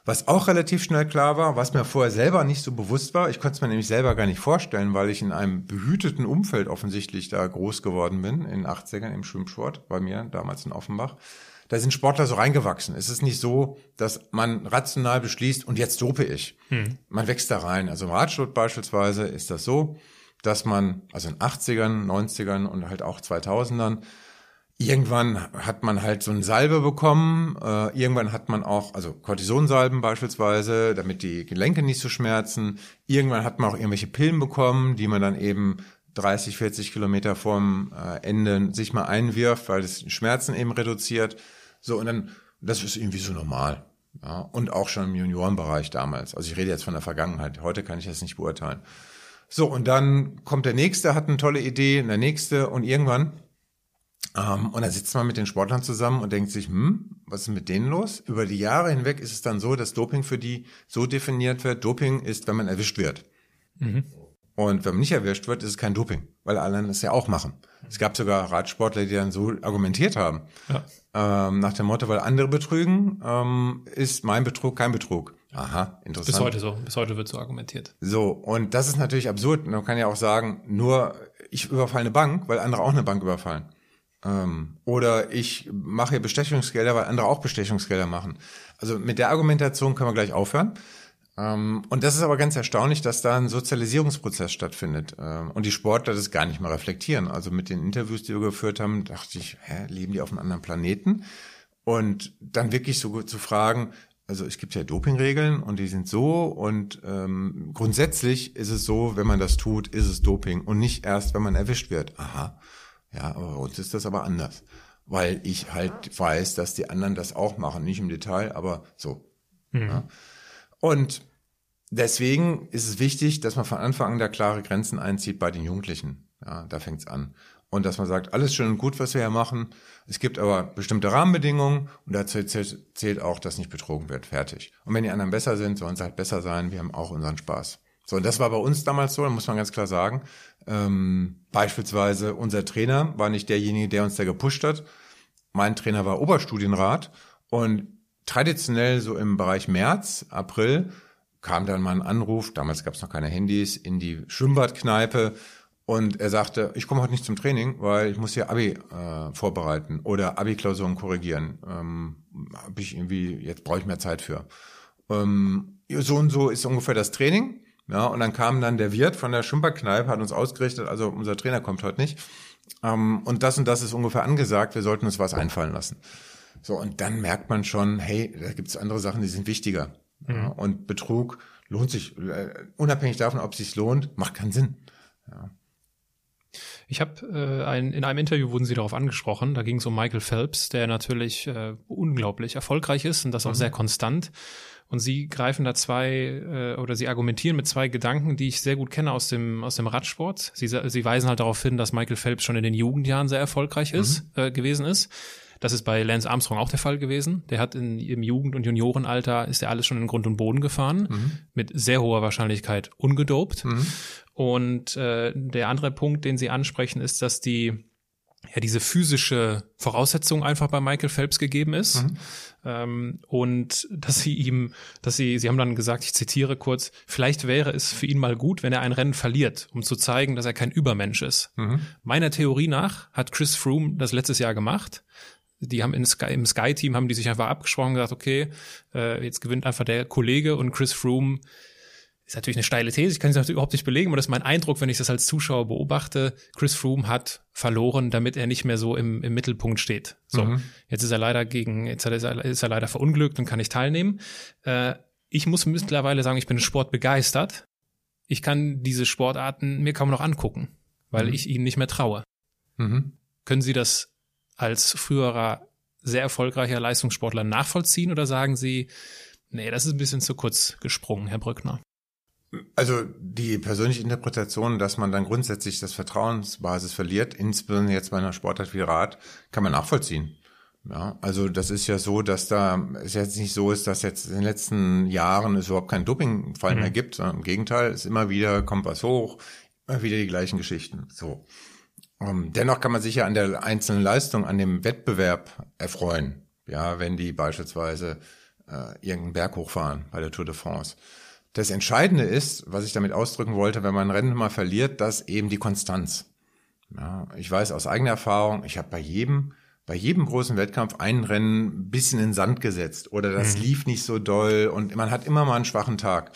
Was auch relativ schnell klar war, was mir vorher selber nicht so bewusst war, ich konnte es mir nämlich selber gar nicht vorstellen, weil ich in einem behüteten Umfeld offensichtlich da groß geworden bin, in 80ern im Schwimmsport, bei mir damals in Offenbach. Da sind Sportler so reingewachsen. Es ist nicht so, dass man rational beschließt und jetzt dope ich. Hm. Man wächst da rein. Also im Radsport beispielsweise ist das so, dass man, also in 80ern, 90ern und halt auch 2000ern, Irgendwann hat man halt so eine Salbe bekommen. Äh, irgendwann hat man auch, also Cortisonsalben beispielsweise, damit die Gelenke nicht so schmerzen. Irgendwann hat man auch irgendwelche Pillen bekommen, die man dann eben 30, 40 Kilometer vorm äh, Ende sich mal einwirft, weil das Schmerzen eben reduziert. So, und dann, das ist irgendwie so normal. Ja, und auch schon im Juniorenbereich damals. Also ich rede jetzt von der Vergangenheit. Heute kann ich das nicht beurteilen. So, und dann kommt der nächste, hat eine tolle Idee, der nächste, und irgendwann ähm, und dann sitzt man mit den Sportlern zusammen und denkt sich, hm, was ist mit denen los? Über die Jahre hinweg ist es dann so, dass Doping für die so definiert wird, Doping ist, wenn man erwischt wird. Mhm. Und wenn man nicht erwischt wird, ist es kein Doping, weil alle anderen es ja auch machen. Es gab sogar Radsportler, die dann so argumentiert haben. Ja. Ähm, nach dem Motto, weil andere betrügen, ähm, ist mein Betrug kein Betrug. Aha, interessant. Bis heute so. Bis heute wird so argumentiert. So, und das ist natürlich absurd. Man kann ja auch sagen, nur ich überfalle eine Bank, weil andere auch eine Bank überfallen. Ähm, oder ich mache Bestechungsgelder, weil andere auch Bestechungsgelder machen. Also mit der Argumentation können wir gleich aufhören. Ähm, und das ist aber ganz erstaunlich, dass da ein Sozialisierungsprozess stattfindet ähm, und die Sportler das gar nicht mehr reflektieren. Also mit den Interviews, die wir geführt haben, dachte ich, hä, leben die auf einem anderen Planeten? Und dann wirklich so zu fragen, also es gibt ja Dopingregeln und die sind so und ähm, grundsätzlich ist es so, wenn man das tut, ist es Doping und nicht erst, wenn man erwischt wird. Aha. Ja, aber bei uns ist das aber anders. Weil ich halt weiß, dass die anderen das auch machen. Nicht im Detail, aber so. Mhm. Ja. Und deswegen ist es wichtig, dass man von Anfang an da klare Grenzen einzieht bei den Jugendlichen. Ja, da fängt's an. Und dass man sagt, alles schön und gut, was wir hier machen. Es gibt aber bestimmte Rahmenbedingungen und dazu zählt auch, dass nicht betrogen wird. Fertig. Und wenn die anderen besser sind, sollen sie halt besser sein. Wir haben auch unseren Spaß. So, und das war bei uns damals so, muss man ganz klar sagen. Ähm, beispielsweise unser Trainer war nicht derjenige, der uns da gepusht hat. Mein Trainer war Oberstudienrat und traditionell so im Bereich März, April kam dann mal ein Anruf, damals gab es noch keine Handys, in die Schwimmbadkneipe und er sagte, ich komme heute nicht zum Training, weil ich muss hier Abi äh, vorbereiten oder Abi-Klausuren korrigieren. Ähm, hab ich irgendwie, jetzt brauche ich mehr Zeit für. Ähm, so und so ist ungefähr das Training. Ja, und dann kam dann der Wirt von der Schimperkneipe, hat uns ausgerichtet, also unser Trainer kommt heute nicht. Ähm, und das und das ist ungefähr angesagt, wir sollten uns was einfallen lassen. So, und dann merkt man schon, hey, da gibt's andere Sachen, die sind wichtiger. Mhm. Ja, und Betrug lohnt sich, äh, unabhängig davon, ob es sich lohnt, macht keinen Sinn. Ja. Ich habe äh, ein, in einem Interview wurden Sie darauf angesprochen. Da ging es um Michael Phelps, der natürlich äh, unglaublich erfolgreich ist und das auch mhm. sehr konstant. Und sie greifen da zwei äh, oder sie argumentieren mit zwei Gedanken, die ich sehr gut kenne aus dem aus dem Radsport. Sie, sie weisen halt darauf hin, dass Michael Phelps schon in den Jugendjahren sehr erfolgreich ist mhm. äh, gewesen ist. Das ist bei Lance Armstrong auch der Fall gewesen. Der hat in, im Jugend- und Juniorenalter ist er alles schon in Grund und Boden gefahren, mhm. mit sehr hoher Wahrscheinlichkeit ungedopt. Mhm. Und äh, der andere Punkt, den Sie ansprechen, ist, dass die ja diese physische Voraussetzung einfach bei Michael Phelps gegeben ist. Mhm. Ähm, und dass sie ihm, dass sie, sie haben dann gesagt, ich zitiere kurz, vielleicht wäre es für ihn mal gut, wenn er ein Rennen verliert, um zu zeigen, dass er kein Übermensch ist. Mhm. Meiner Theorie nach hat Chris Froome das letztes Jahr gemacht. Die haben Sky, im Sky-Team haben die sich einfach abgesprochen und gesagt, okay, äh, jetzt gewinnt einfach der Kollege und Chris Froome ist natürlich eine steile These, ich kann es natürlich überhaupt nicht belegen, aber das ist mein Eindruck, wenn ich das als Zuschauer beobachte. Chris Froome hat verloren, damit er nicht mehr so im, im Mittelpunkt steht. So, mhm. jetzt ist er leider gegen, jetzt ist er, ist er leider verunglückt und kann nicht teilnehmen. Äh, ich muss mittlerweile sagen, ich bin sportbegeistert. Ich kann diese Sportarten mir kaum noch angucken, weil mhm. ich ihnen nicht mehr traue. Mhm. Können Sie das als früherer sehr erfolgreicher Leistungssportler nachvollziehen oder sagen Sie, nee, das ist ein bisschen zu kurz gesprungen, Herr Brückner? Also die persönliche Interpretation, dass man dann grundsätzlich das Vertrauensbasis verliert, insbesondere jetzt bei einer Sportart wie Rad, kann man nachvollziehen. Ja, also das ist ja so, dass da es jetzt nicht so ist, dass jetzt in den letzten Jahren es überhaupt keinen Dopingfall mhm. mehr gibt, sondern im Gegenteil, es ist immer wieder Kompass hoch, immer wieder die gleichen Geschichten. So. Um, ähm, dennoch kann man sich ja an der einzelnen Leistung, an dem Wettbewerb erfreuen. Ja, wenn die beispielsweise äh, irgendeinen Berg hochfahren bei der Tour de France. Das Entscheidende ist, was ich damit ausdrücken wollte, wenn man ein Rennen mal verliert, dass eben die Konstanz. Ja, ich weiß aus eigener Erfahrung, ich habe bei jedem, bei jedem großen Wettkampf ein Rennen ein bisschen in Sand gesetzt oder das mhm. lief nicht so doll und man hat immer mal einen schwachen Tag.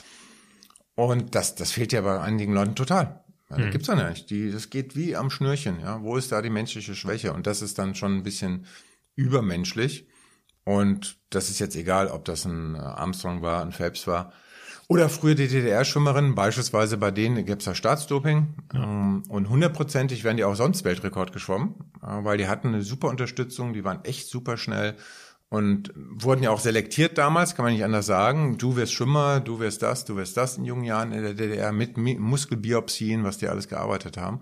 Und das, das fehlt ja bei einigen Leuten total. Ja, mhm. gibt's ja nicht. Die, das geht wie am Schnürchen. Ja, wo ist da die menschliche Schwäche? Und das ist dann schon ein bisschen übermenschlich. Und das ist jetzt egal, ob das ein Armstrong war, ein Phelps war. Oder früher die DDR-Schwimmerinnen, beispielsweise bei denen gibt es ja Staatsdoping. Ja. Ähm, und hundertprozentig werden die auch sonst Weltrekord geschwommen, äh, weil die hatten eine super Unterstützung, die waren echt super schnell und wurden ja auch selektiert damals, kann man nicht anders sagen. Du wirst Schwimmer, du wirst das, du wirst das in jungen Jahren in der DDR mit Muskelbiopsien, was die alles gearbeitet haben.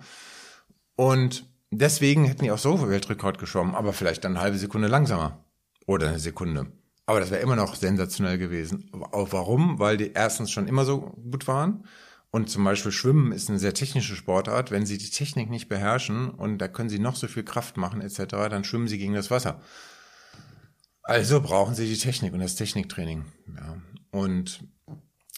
Und deswegen hätten die auch so Weltrekord geschwommen, aber vielleicht dann eine halbe Sekunde langsamer oder eine Sekunde. Aber das wäre immer noch sensationell gewesen. Warum? Weil die erstens schon immer so gut waren. Und zum Beispiel Schwimmen ist eine sehr technische Sportart. Wenn sie die Technik nicht beherrschen und da können sie noch so viel Kraft machen etc., dann schwimmen sie gegen das Wasser. Also brauchen sie die Technik und das Techniktraining. Ja. Und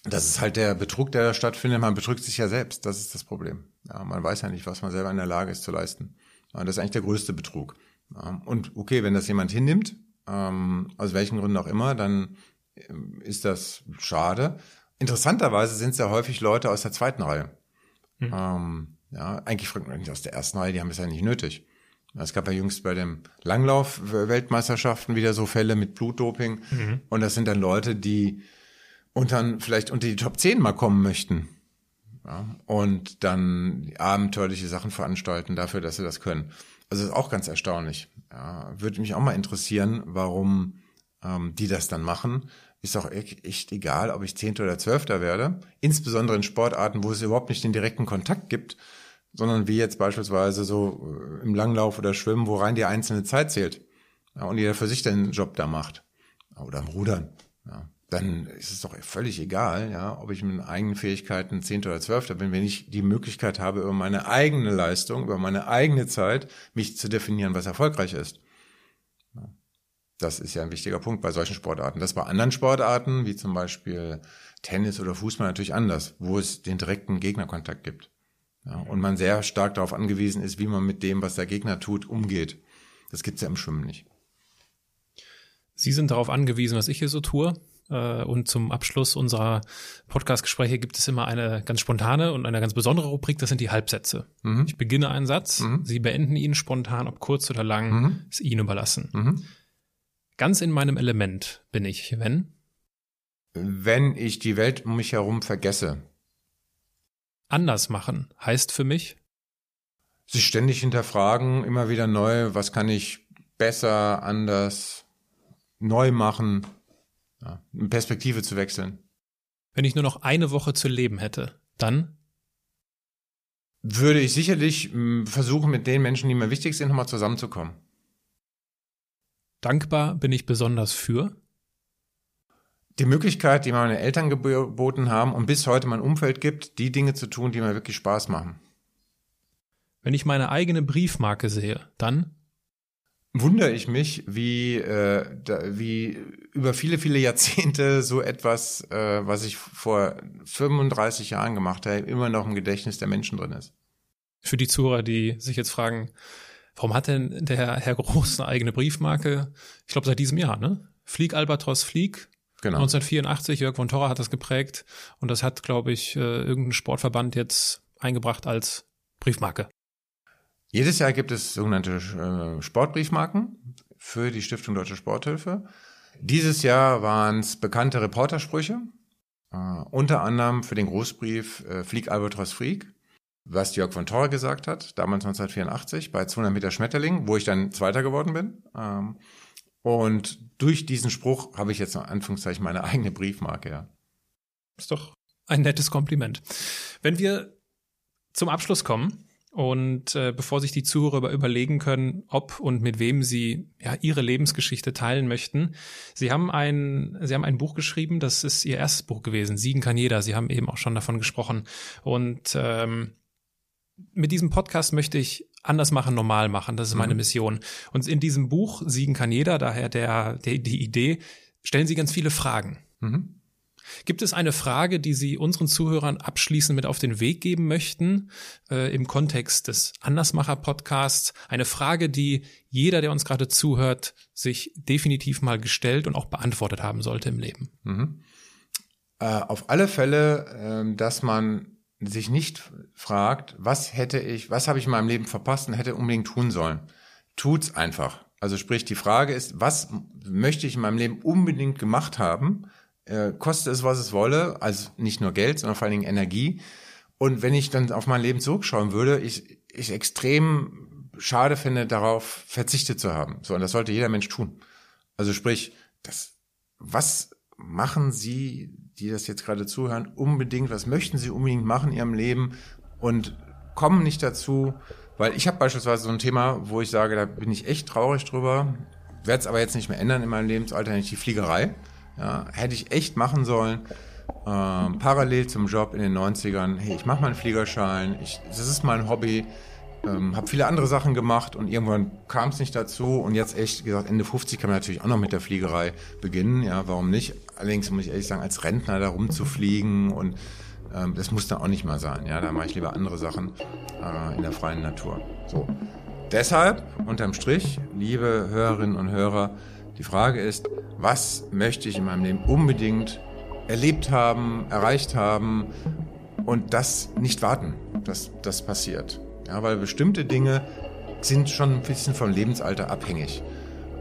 das ist halt der Betrug, der da stattfindet. Man betrügt sich ja selbst. Das ist das Problem. Ja, man weiß ja nicht, was man selber in der Lage ist zu leisten. Das ist eigentlich der größte Betrug. Und okay, wenn das jemand hinnimmt, ähm, aus welchen Gründen auch immer, dann ähm, ist das schade. Interessanterweise sind es ja häufig Leute aus der zweiten Reihe. Mhm. Ähm, ja, eigentlich fragt man nicht aus der ersten Reihe, die haben es ja nicht nötig. Es gab ja jüngst bei dem Langlauf-Weltmeisterschaften wieder so Fälle mit Blutdoping. Mhm. Und das sind dann Leute, die unter, vielleicht unter die Top 10 mal kommen möchten. Ja, und dann abenteuerliche Sachen veranstalten dafür, dass sie das können. Also ist auch ganz erstaunlich. Ja, würde mich auch mal interessieren, warum ähm, die das dann machen. Ist auch echt egal, ob ich Zehnter oder Zwölfter werde. Insbesondere in Sportarten, wo es überhaupt nicht den direkten Kontakt gibt, sondern wie jetzt beispielsweise so äh, im Langlauf oder Schwimmen, wo rein die einzelne Zeit zählt. Ja, und jeder für sich den Job da macht. Oder im Rudern. Ja dann ist es doch völlig egal, ja, ob ich mit eigenen Fähigkeiten Zehnter oder Zwölfter bin, wenn ich die Möglichkeit habe, über meine eigene Leistung, über meine eigene Zeit, mich zu definieren, was erfolgreich ist. Das ist ja ein wichtiger Punkt bei solchen Sportarten. Das bei anderen Sportarten, wie zum Beispiel Tennis oder Fußball, natürlich anders, wo es den direkten Gegnerkontakt gibt. Ja, und man sehr stark darauf angewiesen ist, wie man mit dem, was der Gegner tut, umgeht. Das gibt's ja im Schwimmen nicht. Sie sind darauf angewiesen, was ich hier so tue. Äh, und zum Abschluss unserer Podcast-Gespräche gibt es immer eine ganz spontane und eine ganz besondere Rubrik, das sind die Halbsätze. Mhm. Ich beginne einen Satz, mhm. Sie beenden ihn spontan, ob kurz oder lang, mhm. ist Ihnen überlassen. Mhm. Ganz in meinem Element bin ich, wenn? Wenn ich die Welt um mich herum vergesse. Anders machen heißt für mich? Sich ständig hinterfragen, immer wieder neu, was kann ich besser, anders, neu machen, ja, eine Perspektive zu wechseln. Wenn ich nur noch eine Woche zu leben hätte, dann? Würde ich sicherlich hm, versuchen, mit den Menschen, die mir wichtig sind, nochmal zusammenzukommen. dankbar bin ich besonders für? Die Möglichkeit, die meine Eltern geboten haben und bis heute mein Umfeld gibt, die Dinge zu tun, die mir wirklich Spaß machen. Wenn ich meine eigene Briefmarke sehe, dann wundere ich mich, wie, äh, da, wie über viele, viele Jahrzehnte so etwas, äh, was ich vor 35 Jahren gemacht habe, immer noch im Gedächtnis der Menschen drin ist. Für die Zuhörer, die sich jetzt fragen, warum hat denn der Herr Groß eine eigene Briefmarke? Ich glaube seit diesem Jahr, ne? Flieg Albatros Flieg. Genau. 1984, Jörg von Torra hat das geprägt und das hat, glaube ich, äh, irgendein Sportverband jetzt eingebracht als Briefmarke. Jedes Jahr gibt es sogenannte äh, Sportbriefmarken für die Stiftung Deutsche Sporthilfe. Dieses Jahr waren es bekannte Reportersprüche, äh, unter anderem für den Großbrief äh, Flieg Albatros Flieg, was Jörg von Torre gesagt hat, damals 1984 bei 200 Meter Schmetterling, wo ich dann Zweiter geworden bin. Ähm, und durch diesen Spruch habe ich jetzt in Anführungszeichen meine eigene Briefmarke, ja. Ist doch ein nettes Kompliment. Wenn wir zum Abschluss kommen, und äh, bevor sich die Zuhörer überlegen können, ob und mit wem sie ja ihre Lebensgeschichte teilen möchten, sie haben ein, sie haben ein Buch geschrieben, das ist ihr erstes Buch gewesen, Siegen kann jeder. Sie haben eben auch schon davon gesprochen. Und ähm, mit diesem Podcast möchte ich anders machen, normal machen. Das ist meine mhm. Mission. Und in diesem Buch Siegen kann jeder, daher der, der die Idee, stellen sie ganz viele Fragen. Mhm. Gibt es eine Frage, die Sie unseren Zuhörern abschließend mit auf den Weg geben möchten äh, im Kontext des Andersmacher-Podcasts? Eine Frage, die jeder, der uns gerade zuhört, sich definitiv mal gestellt und auch beantwortet haben sollte im Leben. Mhm. Äh, auf alle Fälle, äh, dass man sich nicht fragt, was hätte ich, was habe ich in meinem Leben verpasst und hätte unbedingt tun sollen. Tut's einfach. Also sprich, die Frage ist, was möchte ich in meinem Leben unbedingt gemacht haben? Äh, koste es, was es wolle, also nicht nur Geld, sondern vor allen Dingen Energie. Und wenn ich dann auf mein Leben zurückschauen würde, ich, ich extrem schade finde, darauf verzichtet zu haben. So, und das sollte jeder Mensch tun. Also sprich, das, was machen Sie, die das jetzt gerade zuhören, unbedingt, was möchten Sie unbedingt machen in Ihrem Leben und kommen nicht dazu, weil ich habe beispielsweise so ein Thema, wo ich sage, da bin ich echt traurig drüber, werde es aber jetzt nicht mehr ändern in meinem Lebensalter, nicht die Fliegerei. Ja, hätte ich echt machen sollen. Ähm, parallel zum Job in den 90ern, hey, ich mache meinen Fliegerschein, ich, das ist mein Hobby, ähm, habe viele andere Sachen gemacht und irgendwann kam es nicht dazu und jetzt echt gesagt Ende 50 kann man natürlich auch noch mit der Fliegerei beginnen, ja, warum nicht? Allerdings muss ich ehrlich sagen, als Rentner da rumzufliegen und ähm, das muss dann auch nicht mal sein, ja, da mache ich lieber andere Sachen äh, in der freien Natur. So, deshalb unterm Strich, liebe Hörerinnen und Hörer, die Frage ist, was möchte ich in meinem Leben unbedingt erlebt haben, erreicht haben und das nicht warten, dass das passiert. Ja, weil bestimmte Dinge sind schon ein bisschen vom Lebensalter abhängig.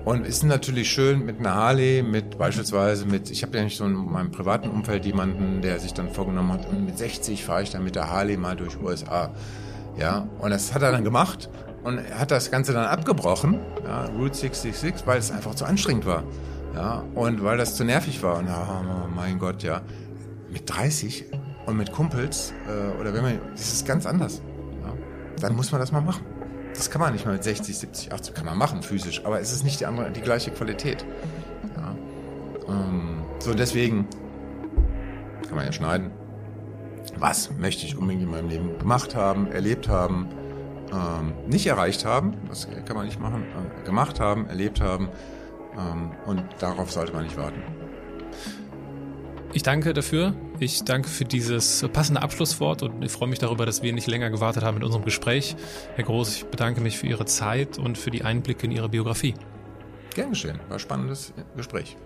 Und es ist natürlich schön mit einer Harley, mit beispielsweise mit, ich habe ja nicht so in meinem privaten Umfeld jemanden, der sich dann vorgenommen hat, mit 60 fahre ich dann mit der Harley mal durch USA. Ja, und das hat er dann gemacht und hat das Ganze dann abgebrochen, ja, Route 66, weil es einfach zu anstrengend war. Ja, und weil das zu nervig war. Und oh mein Gott, ja. Mit 30 und mit Kumpels, äh, oder wenn man, das ist ganz anders. Ja, dann muss man das mal machen. Das kann man nicht mal mit 60, 70, 80, kann man machen physisch, aber es ist nicht die, andere, die gleiche Qualität. Ja, ähm, so, deswegen kann man ja schneiden. Was möchte ich unbedingt in meinem Leben gemacht haben, erlebt haben? Ähm, nicht erreicht haben, das kann man nicht machen, äh, gemacht haben, erlebt haben ähm, und darauf sollte man nicht warten. Ich danke dafür. Ich danke für dieses passende Abschlusswort und ich freue mich darüber, dass wir nicht länger gewartet haben mit unserem Gespräch. Herr Groß, ich bedanke mich für Ihre Zeit und für die Einblicke in Ihre Biografie. Gern geschehen. War ein spannendes Gespräch.